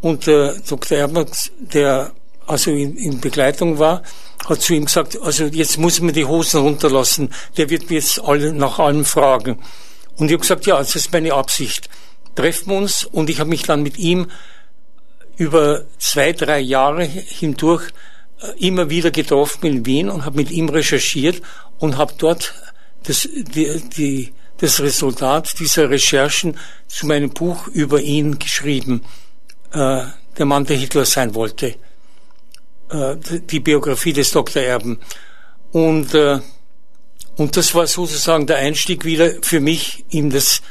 und der Dr. Erbert, der also in, in Begleitung war, hat zu ihm gesagt, also jetzt muss man die Hosen runterlassen, der wird mir jetzt alle, nach allem fragen. Und ich habe gesagt, ja, das ist meine Absicht. Treffen wir uns und ich habe mich dann mit ihm über zwei, drei Jahre hindurch äh, immer wieder getroffen in Wien und habe mit ihm recherchiert und habe dort das, die, die, das Resultat dieser Recherchen zu meinem Buch über ihn geschrieben äh, der Mann, der Hitler sein wollte. Äh, die Biografie des Dr. Erben. Und, äh, und das war sozusagen der Einstieg wieder für mich in das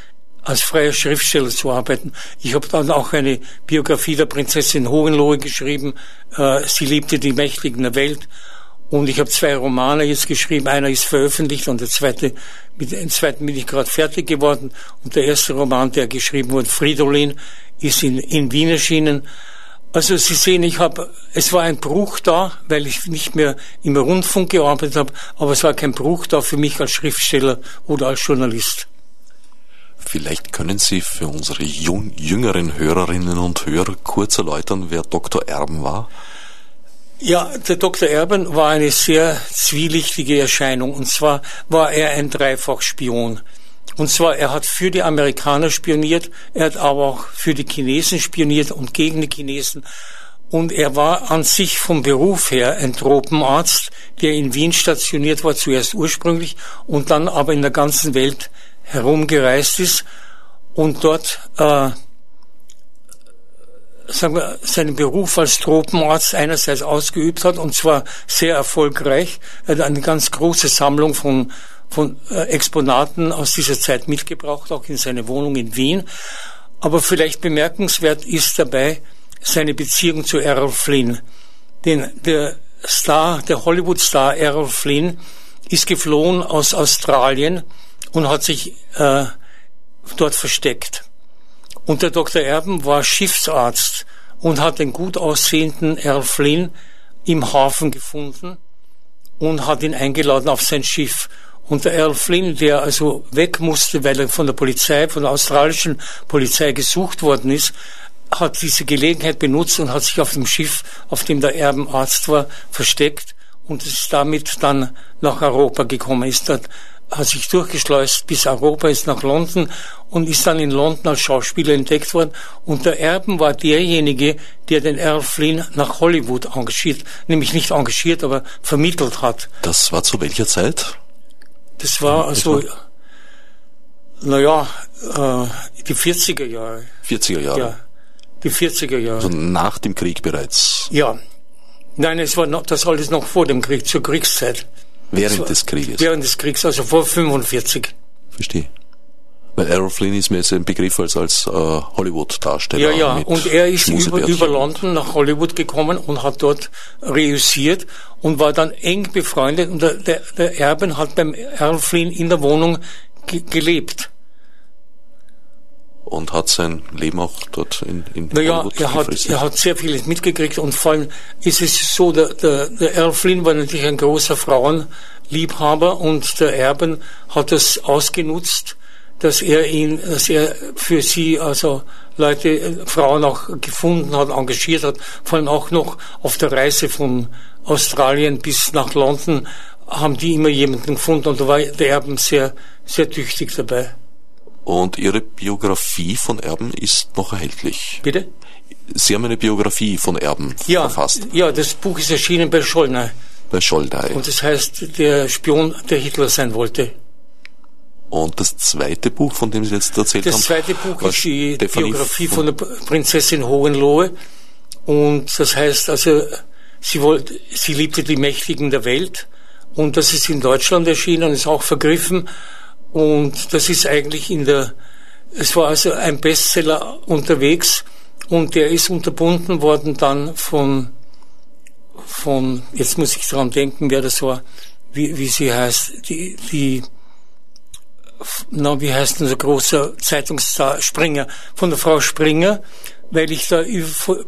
als freier Schriftsteller zu arbeiten. Ich habe dann auch eine Biografie der Prinzessin Hohenlohe geschrieben. Äh, sie liebte die Mächtigen der Welt. Und ich habe zwei Romane jetzt geschrieben. Einer ist veröffentlicht und der zweite, mit dem zweiten bin ich gerade fertig geworden. Und der erste Roman, der geschrieben wurde, Fridolin, ist in, in Wien erschienen. Also Sie sehen, ich habe, es war ein Bruch da, weil ich nicht mehr im Rundfunk gearbeitet habe, aber es war kein Bruch da für mich als Schriftsteller oder als Journalist. Vielleicht können Sie für unsere jüngeren Hörerinnen und Hörer kurz erläutern, wer Dr. Erben war? Ja, der Dr. Erben war eine sehr zwielichtige Erscheinung. Und zwar war er ein Dreifachspion. Und zwar, er hat für die Amerikaner spioniert, er hat aber auch für die Chinesen spioniert und gegen die Chinesen. Und er war an sich vom Beruf her ein Tropenarzt, der in Wien stationiert war, zuerst ursprünglich und dann aber in der ganzen Welt herumgereist ist und dort äh, sagen wir, seinen Beruf als Tropenarzt einerseits ausgeübt hat und zwar sehr erfolgreich. Er hat eine ganz große Sammlung von von äh, Exponaten aus dieser Zeit mitgebracht, auch in seine Wohnung in Wien. Aber vielleicht bemerkenswert ist dabei seine Beziehung zu Errol Flynn. Denn der Star, der Hollywood-Star Errol Flynn ist geflohen aus Australien und hat sich äh, dort versteckt. Und der Dr. Erben war Schiffsarzt und hat den gut aussehenden Errol Flynn im Hafen gefunden und hat ihn eingeladen auf sein Schiff. Und der Earl Flynn, der also weg musste, weil er von der Polizei, von der australischen Polizei gesucht worden ist, hat diese Gelegenheit benutzt und hat sich auf dem Schiff, auf dem der Erbenarzt war, versteckt und ist damit dann nach Europa gekommen, ist dort, hat sich durchgeschleust bis Europa, ist nach London und ist dann in London als Schauspieler entdeckt worden. Und der Erben war derjenige, der den Earl Flynn nach Hollywood engagiert, nämlich nicht engagiert, aber vermittelt hat. Das war zu welcher Zeit? Das war also, naja, äh, die 40er Jahre. 40er Jahre? Ja, die 40er Jahre. Also nach dem Krieg bereits? Ja. Nein, es war noch, das alles noch vor dem Krieg, zur Kriegszeit. Während war, des Krieges? Während des Kriegs, also vor 45. Verstehe. Weil Errol Flynn ist mir jetzt ein Begriff als, als äh, Hollywood-Darsteller. Ja, ja, und er ist über, über London nach Hollywood gekommen und hat dort reüssiert und war dann eng befreundet und der, der, der Erben hat beim Errol Flynn in der Wohnung ge gelebt. und hat sein Leben auch dort in, in naja, Hollywood er hat, er hat sehr vieles mitgekriegt und vor allem ist es so, der, der, der Earl Flynn war natürlich ein großer Frauenliebhaber und der Erben hat es ausgenutzt, dass er ihn, dass er für sie also Leute, Frauen auch gefunden hat, engagiert hat, vor allem auch noch auf der Reise von Australien bis nach London haben die immer jemanden gefunden und da war der Erben sehr, sehr tüchtig dabei. Und Ihre Biografie von Erben ist noch erhältlich. Bitte? Sie haben eine Biografie von Erben ja, verfasst. Ja, das Buch ist erschienen bei Schollner. Bei Scholdei. Und das heißt, der Spion, der Hitler sein wollte. Und das zweite Buch, von dem Sie jetzt erzählt das haben, das zweite Buch ist die Stephanie Biografie von der Prinzessin Hohenlohe. Und das heißt also, sie wollte, sie liebte die Mächtigen der Welt. Und das ist in Deutschland erschienen und ist auch vergriffen. Und das ist eigentlich in der, es war also ein Bestseller unterwegs und der ist unterbunden worden dann von, von, jetzt muss ich dran denken, wer das war, wie, wie sie heißt, die, die, na, wie heißt denn der große Zeitungsstar Springer, von der Frau Springer, weil ich da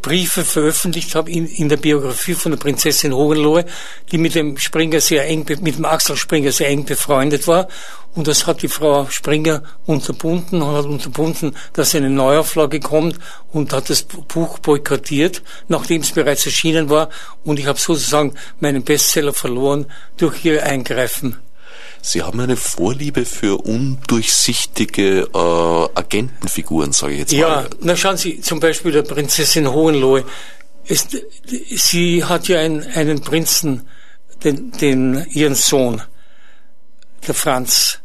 Briefe veröffentlicht habe in, in der Biografie von der Prinzessin Hohenlohe, die mit dem Springer sehr eng, mit dem Axel Springer sehr eng befreundet war. Und das hat die Frau Springer unterbunden und hat unterbunden, dass eine Neuauflage kommt und hat das Buch boykottiert, nachdem es bereits erschienen war. Und ich habe sozusagen meinen Bestseller verloren durch ihr Eingreifen. Sie haben eine Vorliebe für undurchsichtige äh, Agentenfiguren, sage ich jetzt ja, mal. Ja, na schauen Sie, zum Beispiel der Prinzessin Hohenlohe. Ist, sie hat ja einen, einen Prinzen, den, den, ihren Sohn, der Franz.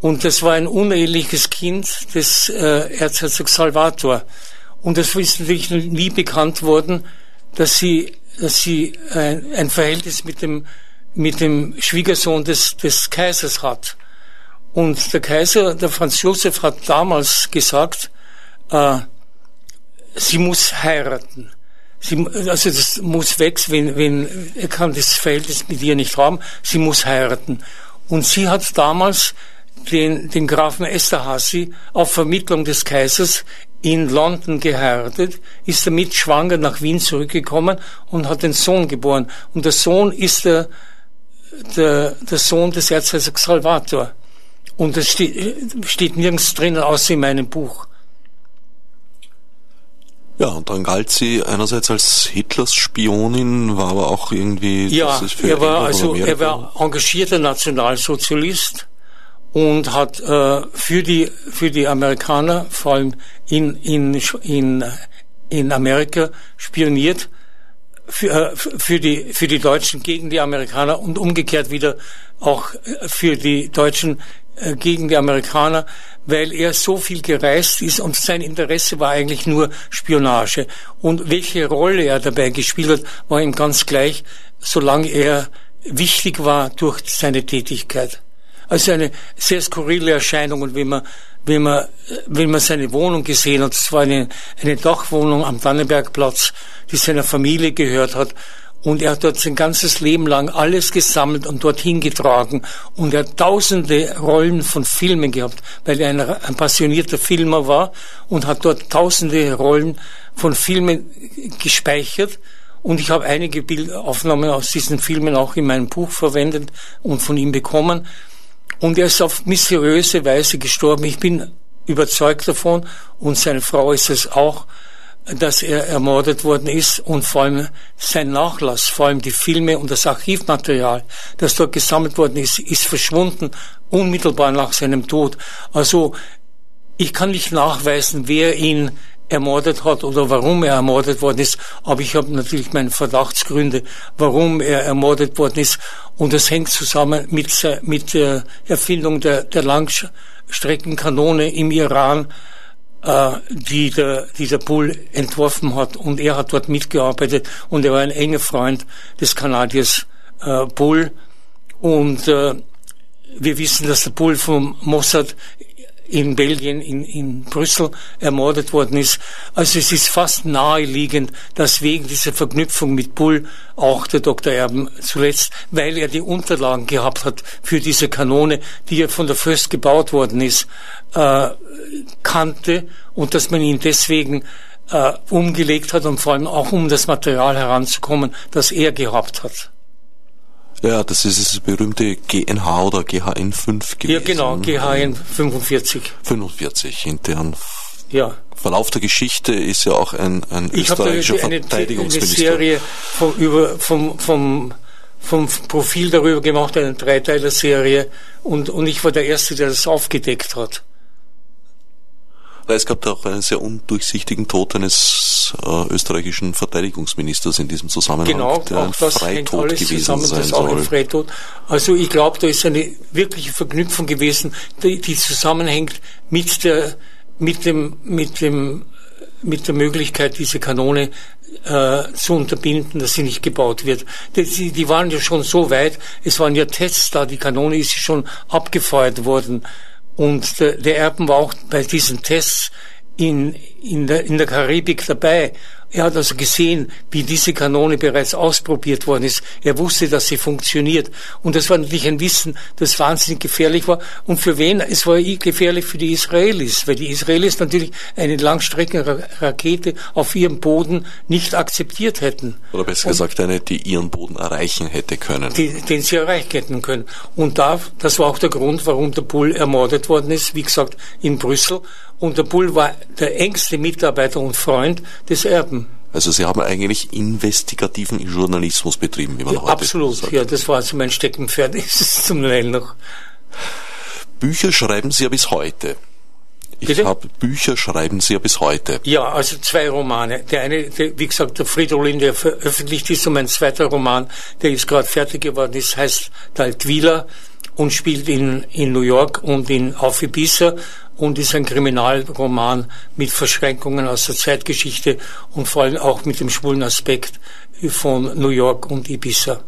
Und das war ein uneheliches Kind des äh, Erzherzogs Salvator. Und es ist natürlich nie bekannt worden, dass sie, dass sie ein, ein Verhältnis mit dem mit dem Schwiegersohn des, des Kaisers hat. Und der Kaiser, der Franz Josef, hat damals gesagt, äh, sie muss heiraten. Sie, also das muss weg, wenn, wenn er kann das Verhältnis mit ihr nicht haben. Sie muss heiraten. Und sie hat damals den, den Grafen Esterhazy auf Vermittlung des Kaisers in London geheiratet, ist damit schwanger nach Wien zurückgekommen und hat den Sohn geboren. Und der Sohn ist der der, der Sohn des Erzherzogs Salvator. Und das steht, steht nirgends drinnen, außer in meinem Buch. Ja, und dann galt sie einerseits als Hitlers Spionin, war aber auch irgendwie. Ja, er war also er war engagierter Nationalsozialist und hat äh, für die für die Amerikaner, vor allem in in in in Amerika spioniert für, äh, für, die, für die Deutschen gegen die Amerikaner und umgekehrt wieder auch äh, für die Deutschen äh, gegen die Amerikaner, weil er so viel gereist ist und sein Interesse war eigentlich nur Spionage. Und welche Rolle er dabei gespielt hat, war ihm ganz gleich, solange er wichtig war durch seine Tätigkeit. Also eine sehr skurrile Erscheinung und wenn man, wenn man, wenn man seine Wohnung gesehen hat, es war eine, eine Dachwohnung am Dannenbergplatz, die seiner Familie gehört hat. Und er hat dort sein ganzes Leben lang alles gesammelt und dorthin getragen. Und er hat tausende Rollen von Filmen gehabt, weil er ein, ein passionierter Filmer war und hat dort tausende Rollen von Filmen gespeichert. Und ich habe einige Bildaufnahmen aus diesen Filmen auch in meinem Buch verwendet und von ihm bekommen. Und er ist auf mysteriöse Weise gestorben. Ich bin überzeugt davon und seine Frau ist es auch, dass er ermordet worden ist und vor allem sein Nachlass, vor allem die Filme und das Archivmaterial, das dort gesammelt worden ist, ist verschwunden unmittelbar nach seinem Tod. Also ich kann nicht nachweisen, wer ihn ermordet hat oder warum er ermordet worden ist, aber ich habe natürlich meine Verdachtsgründe, warum er ermordet worden ist. Und das hängt zusammen mit, mit der Erfindung der, der Langstreckenkanone im Iran, äh, die der, die der Bull entworfen hat. Und er hat dort mitgearbeitet. Und er war ein enger Freund des Kanadiers äh, Bull. Und äh, wir wissen, dass der Bull vom Mossad in Belgien, in, in Brüssel ermordet worden ist. Also es ist fast naheliegend, dass wegen dieser Verknüpfung mit Bull auch der Dr. Erben zuletzt, weil er die Unterlagen gehabt hat für diese Kanone, die ja von der Fürst gebaut worden ist, äh, kannte und dass man ihn deswegen äh, umgelegt hat und vor allem auch um das Material heranzukommen, das er gehabt hat. Ja, das ist das berühmte GNH oder GHN5 gewesen. Ja, genau, GHN 45. 45, in deren ja. Verlauf der Geschichte ist ja auch ein, ein ich österreichischer eine, Verteidigungsminister. Ich habe eine Serie vom, über, vom, vom, vom Profil darüber gemacht, eine Dreiteiler-Serie, und, und ich war der Erste, der das aufgedeckt hat. Es gab da auch einen sehr undurchsichtigen Tod eines äh, österreichischen Verteidigungsministers in diesem Zusammenhang, genau, der ein das Freitod gewesen zusammen, sein das soll. Freitod. Also ich glaube, da ist eine wirkliche Verknüpfung gewesen, die, die zusammenhängt mit der, mit dem, mit dem, mit der Möglichkeit, diese Kanone äh, zu unterbinden, dass sie nicht gebaut wird. Die, die waren ja schon so weit, es waren ja Tests da, die Kanone ist schon abgefeuert worden. Und der, der Erben war auch bei diesen Tests in, in, der, in der Karibik dabei. Er hat also gesehen, wie diese Kanone bereits ausprobiert worden ist. Er wusste, dass sie funktioniert. Und das war natürlich ein Wissen, das wahnsinnig gefährlich war. Und für wen? Es war gefährlich für die Israelis, weil die Israelis natürlich eine Langstreckenrakete auf ihrem Boden nicht akzeptiert hätten. Oder besser gesagt, eine, die ihren Boden erreichen hätte können. Die, den sie erreichen hätten können. Und da, das war auch der Grund, warum der Bull ermordet worden ist, wie gesagt, in Brüssel. Und der Bull war der engste Mitarbeiter und Freund des Erben. Also Sie haben eigentlich investigativen Journalismus betrieben, wie man ja, heute Absolut, sagt. ja, das war also mein Steckenpferd, ist es zum Teil noch. Bücher schreiben Sie ja bis heute. Ich habe Bücher schreiben Sie ja bis heute. Ja, also zwei Romane. Der eine, der, wie gesagt, der Fridolin, der veröffentlicht ist, und mein zweiter Roman, der ist gerade fertig geworden ist, heißt Daltwila und spielt in, in New York und in auf Ibiza und ist ein Kriminalroman mit Verschränkungen aus der Zeitgeschichte und vor allem auch mit dem schwulen Aspekt von New York und Ibiza.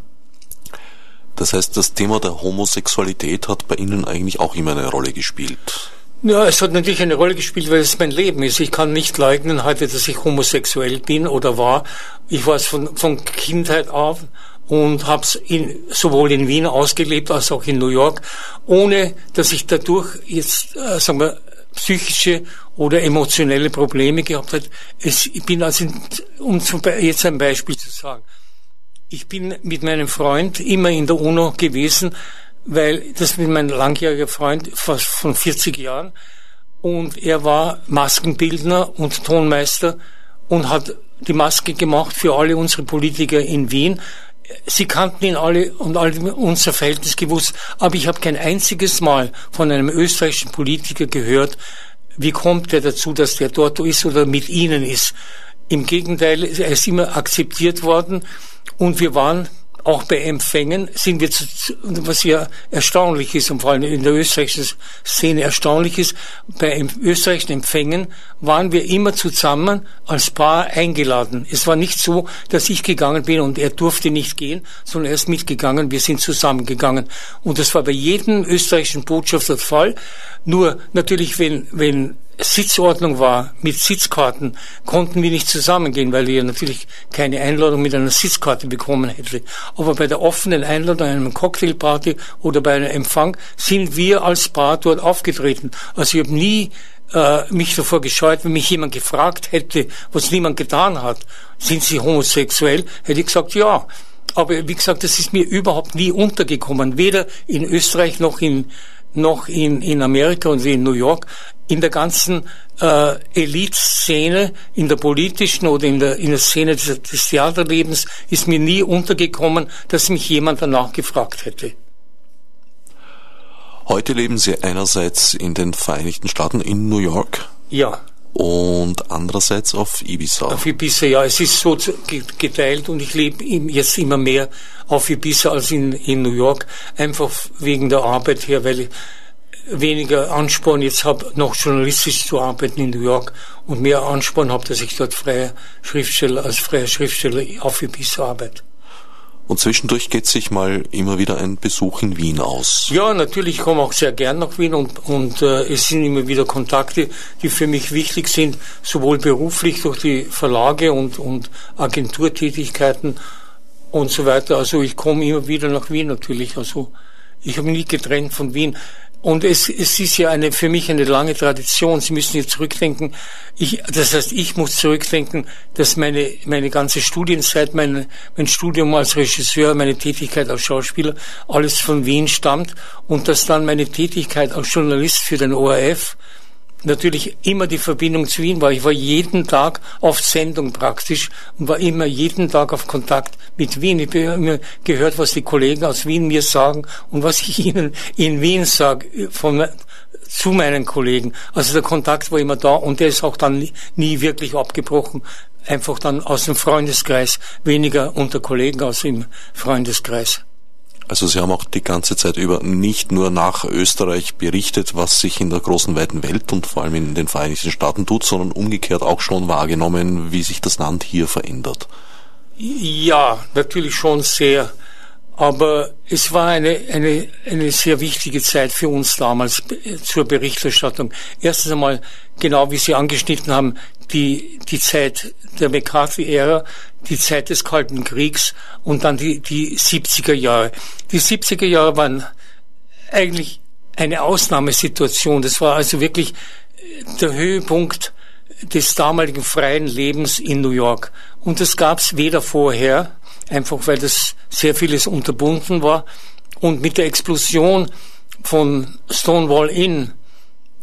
Das heißt, das Thema der Homosexualität hat bei Ihnen eigentlich auch immer eine Rolle gespielt. Ja, es hat natürlich eine Rolle gespielt, weil es mein Leben ist. Ich kann nicht leugnen heute, dass ich homosexuell bin oder war. Ich war es von, von Kindheit auf und habe es sowohl in Wien ausgelebt als auch in New York, ohne dass ich dadurch jetzt, äh, sagen wir, psychische oder emotionelle Probleme gehabt habe. Es, ich bin also, um zum, jetzt ein Beispiel zu sagen, ich bin mit meinem Freund immer in der UNO gewesen, weil das ist mein langjähriger Freund fast von 40 Jahren. Und er war Maskenbildner und Tonmeister und hat die Maske gemacht für alle unsere Politiker in Wien Sie kannten ihn alle und alle unser Verhältnis gewusst, aber ich habe kein einziges Mal von einem österreichischen Politiker gehört, wie kommt er dazu, dass der dort ist oder mit Ihnen ist. Im Gegenteil, er ist immer akzeptiert worden und wir waren auch bei Empfängen sind wir, zu, was ja erstaunlich ist und vor allem in der österreichischen Szene erstaunlich ist, bei österreichischen Empfängen waren wir immer zusammen als Paar eingeladen. Es war nicht so, dass ich gegangen bin und er durfte nicht gehen, sondern er ist mitgegangen, wir sind zusammengegangen. Und das war bei jedem österreichischen Botschafter der Fall. Nur natürlich, wenn, wenn Sitzordnung war mit Sitzkarten, konnten wir nicht zusammengehen, weil wir natürlich keine Einladung mit einer Sitzkarte bekommen hätten. Aber bei der offenen Einladung, einem Cocktailparty oder bei einem Empfang sind wir als Paar dort aufgetreten. Also ich habe nie äh, mich davor gescheut, wenn mich jemand gefragt hätte, was niemand getan hat, sind Sie homosexuell, hätte ich gesagt, ja. Aber wie gesagt, das ist mir überhaupt nie untergekommen, weder in Österreich noch in noch in, in Amerika und in New York in der ganzen äh, Elite-Szene, in der politischen oder in der, in der Szene des, des Theaterlebens ist mir nie untergekommen, dass mich jemand danach gefragt hätte. Heute leben Sie einerseits in den Vereinigten Staaten in New York. Ja. Und andererseits auf Ibiza. Auf Ibiza, ja. Es ist so geteilt und ich lebe jetzt immer mehr auf Ibiza als in, in New York. Einfach wegen der Arbeit her, weil ich weniger Ansporn jetzt habe, noch journalistisch zu arbeiten in New York und mehr Ansporn habe, dass ich dort freier Schriftsteller, als freier Schriftsteller auf Ibiza arbeite. Und zwischendurch geht sich mal immer wieder ein Besuch in Wien aus. Ja, natürlich, ich komme auch sehr gern nach Wien und, und äh, es sind immer wieder Kontakte, die für mich wichtig sind, sowohl beruflich durch die Verlage und, und Agenturtätigkeiten und so weiter. Also ich komme immer wieder nach Wien natürlich. Also ich habe mich nie getrennt von Wien. Und es, es ist ja eine, für mich eine lange Tradition. Sie müssen jetzt zurückdenken. Ich, das heißt, ich muss zurückdenken, dass meine, meine ganze Studienzeit, mein, mein Studium als Regisseur, meine Tätigkeit als Schauspieler, alles von Wien stammt und dass dann meine Tätigkeit als Journalist für den ORF natürlich immer die Verbindung zu Wien war. Ich war jeden Tag auf Sendung praktisch und war immer jeden Tag auf Kontakt mit Wien. Ich habe immer gehört, was die Kollegen aus Wien mir sagen und was ich ihnen in Wien sage von, zu meinen Kollegen. Also der Kontakt war immer da und der ist auch dann nie wirklich abgebrochen. Einfach dann aus dem Freundeskreis, weniger unter Kollegen aus dem Freundeskreis. Also Sie haben auch die ganze Zeit über nicht nur nach Österreich berichtet, was sich in der großen weiten Welt und vor allem in den Vereinigten Staaten tut, sondern umgekehrt auch schon wahrgenommen, wie sich das Land hier verändert. Ja, natürlich schon sehr. Aber es war eine, eine, eine sehr wichtige Zeit für uns damals zur Berichterstattung. Erstens einmal, genau wie Sie angeschnitten haben, die, die Zeit der McCarthy-Ära, die Zeit des Kalten Kriegs und dann die, die 70er Jahre. Die 70er Jahre waren eigentlich eine Ausnahmesituation. Das war also wirklich der Höhepunkt des damaligen freien Lebens in New York. Und das gab es weder vorher, einfach weil das sehr vieles unterbunden war, und mit der Explosion von Stonewall Inn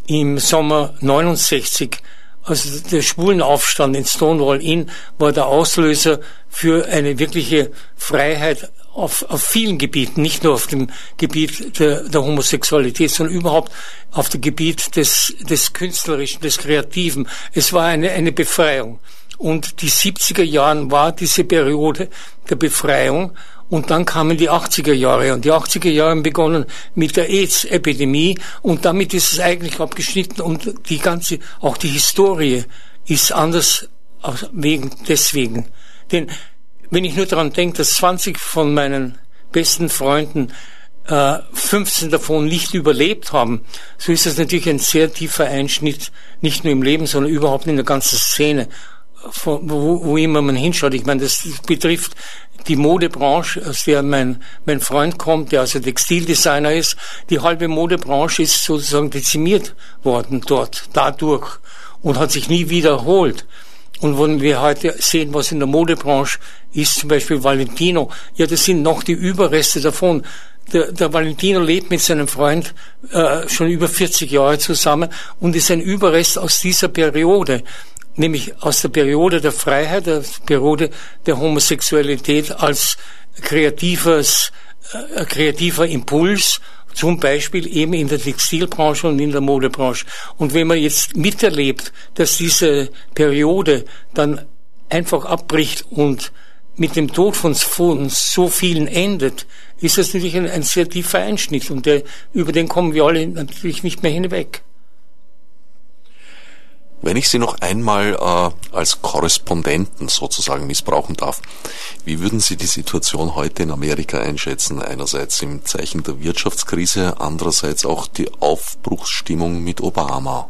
im Sommer 69 also der Schwulenaufstand in Stonewall Inn war der Auslöser für eine wirkliche Freiheit auf, auf vielen Gebieten, nicht nur auf dem Gebiet der, der Homosexualität, sondern überhaupt auf dem Gebiet des, des Künstlerischen, des Kreativen. Es war eine, eine Befreiung. Und die 70er Jahren war diese Periode der Befreiung und dann kamen die 80er Jahre. Und die 80er Jahre haben begonnen mit der AIDS-Epidemie. Und damit ist es eigentlich abgeschnitten. Und die ganze, auch die Historie ist anders wegen, deswegen. Denn wenn ich nur daran denke, dass 20 von meinen besten Freunden äh, 15 davon nicht überlebt haben, so ist das natürlich ein sehr tiefer Einschnitt, nicht nur im Leben, sondern überhaupt in der ganzen Szene, wo, wo immer man hinschaut. Ich meine, das betrifft die Modebranche, aus der mein, mein Freund kommt, der also Textildesigner ist, die halbe Modebranche ist sozusagen dezimiert worden dort, dadurch und hat sich nie wiederholt. Und wenn wir heute sehen, was in der Modebranche ist, zum Beispiel Valentino, ja, das sind noch die Überreste davon. Der, der Valentino lebt mit seinem Freund äh, schon über 40 Jahre zusammen und ist ein Überrest aus dieser Periode nämlich aus der Periode der Freiheit, der Periode der Homosexualität als kreatives, äh, kreativer Impuls, zum Beispiel eben in der Textilbranche und in der Modebranche. Und wenn man jetzt miterlebt, dass diese Periode dann einfach abbricht und mit dem Tod von, von so vielen endet, ist das natürlich ein, ein sehr tiefer Einschnitt und der, über den kommen wir alle natürlich nicht mehr hinweg. Wenn ich Sie noch einmal äh, als Korrespondenten sozusagen missbrauchen darf, wie würden Sie die Situation heute in Amerika einschätzen? Einerseits im Zeichen der Wirtschaftskrise, andererseits auch die Aufbruchsstimmung mit Obama.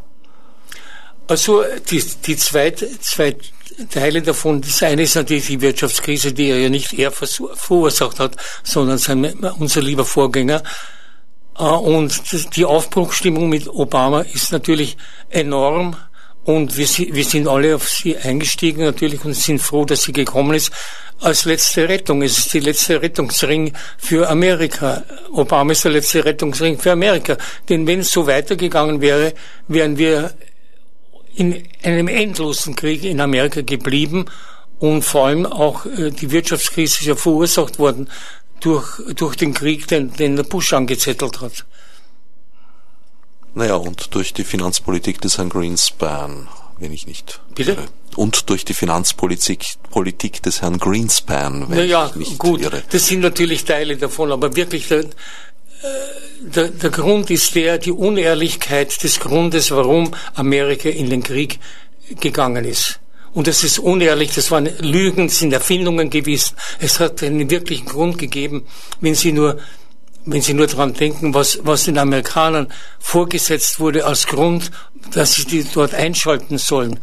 Also die, die zwei, zwei Teile davon, das eine ist natürlich die Wirtschaftskrise, die er ja nicht er verursacht hat, sondern sein, unser lieber Vorgänger. Äh, und die Aufbruchsstimmung mit Obama ist natürlich enorm und wir, wir sind alle auf sie eingestiegen natürlich und sind froh, dass sie gekommen ist. Als letzte Rettung. Es ist die letzte Rettungsring für Amerika. Obama ist der letzte Rettungsring für Amerika. Denn wenn es so weitergegangen wäre, wären wir in einem endlosen Krieg in Amerika geblieben und vor allem auch äh, die Wirtschaftskrise ist ja verursacht worden durch, durch den Krieg, den, den der Bush angezettelt hat. Naja, und durch die Finanzpolitik des Herrn Greenspan, wenn ich nicht. Bitte? Irre. Und durch die Finanzpolitik Politik des Herrn Greenspan, wenn naja, ich nicht gut, irre. Das sind natürlich Teile davon, aber wirklich der, äh, der, der Grund ist der, die Unehrlichkeit des Grundes, warum Amerika in den Krieg gegangen ist. Und das ist unehrlich, das waren Lügen, das sind Erfindungen gewesen. Es hat einen wirklichen Grund gegeben, wenn Sie nur wenn Sie nur daran denken, was, was den Amerikanern vorgesetzt wurde als Grund, dass sie die dort einschalten sollen.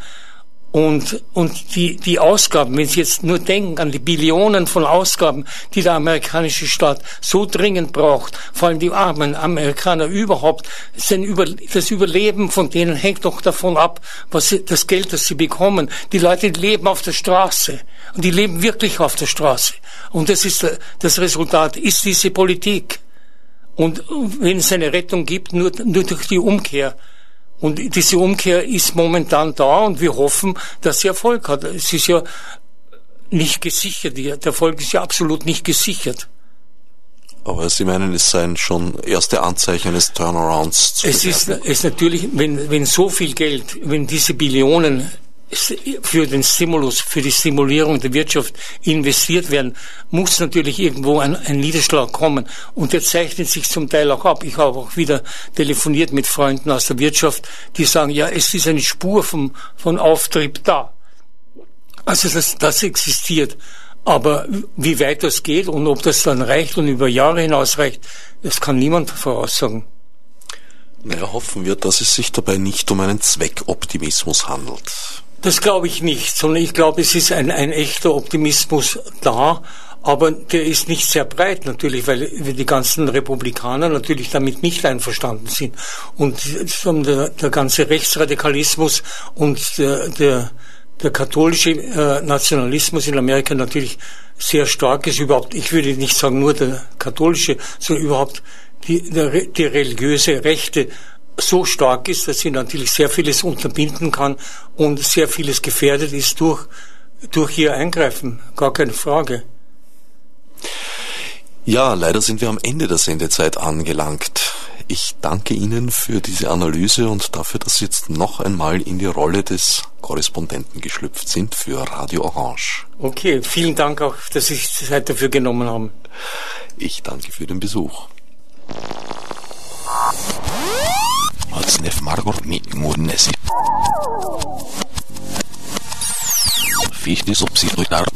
Und, und die, die Ausgaben, wenn Sie jetzt nur denken an die Billionen von Ausgaben, die der amerikanische Staat so dringend braucht, vor allem die armen Amerikaner überhaupt, Über, das Überleben von denen hängt doch davon ab, was sie, das Geld, das sie bekommen. Die Leute leben auf der Straße und die leben wirklich auf der Straße. Und das ist das Resultat, ist diese Politik. Und wenn es eine Rettung gibt, nur, nur durch die Umkehr. Und diese Umkehr ist momentan da und wir hoffen, dass sie Erfolg hat. Es ist ja nicht gesichert. Der Erfolg ist ja absolut nicht gesichert. Aber Sie meinen, es seien schon erste Anzeichen eines Turnarounds zu Es ist es natürlich, wenn, wenn so viel Geld, wenn diese Billionen für den Stimulus, für die Stimulierung der Wirtschaft investiert werden, muss natürlich irgendwo ein, ein, Niederschlag kommen. Und der zeichnet sich zum Teil auch ab. Ich habe auch wieder telefoniert mit Freunden aus der Wirtschaft, die sagen, ja, es ist eine Spur vom, von Auftrieb da. Also das, das existiert. Aber wie weit das geht und ob das dann reicht und über Jahre hinaus reicht, das kann niemand voraussagen. Naja, hoffen wir, dass es sich dabei nicht um einen Zweckoptimismus handelt. Das glaube ich nicht, sondern ich glaube, es ist ein, ein echter Optimismus da, aber der ist nicht sehr breit natürlich, weil die ganzen Republikaner natürlich damit nicht einverstanden sind. Und der, der ganze Rechtsradikalismus und der, der, der katholische äh, Nationalismus in Amerika natürlich sehr stark ist. Überhaupt, ich würde nicht sagen nur der katholische, sondern überhaupt die, die religiöse Rechte so stark ist, dass sie natürlich sehr vieles unterbinden kann und sehr vieles gefährdet ist durch, durch ihr Eingreifen. Gar keine Frage. Ja, leider sind wir am Ende der Sendezeit angelangt. Ich danke Ihnen für diese Analyse und dafür, dass Sie jetzt noch einmal in die Rolle des Korrespondenten geschlüpft sind für Radio Orange. Okay, vielen Dank auch, dass Sie sich Zeit dafür genommen haben. Ich danke für den Besuch. Otsnef Margot mi mudnesi. Fichtis obsidiar.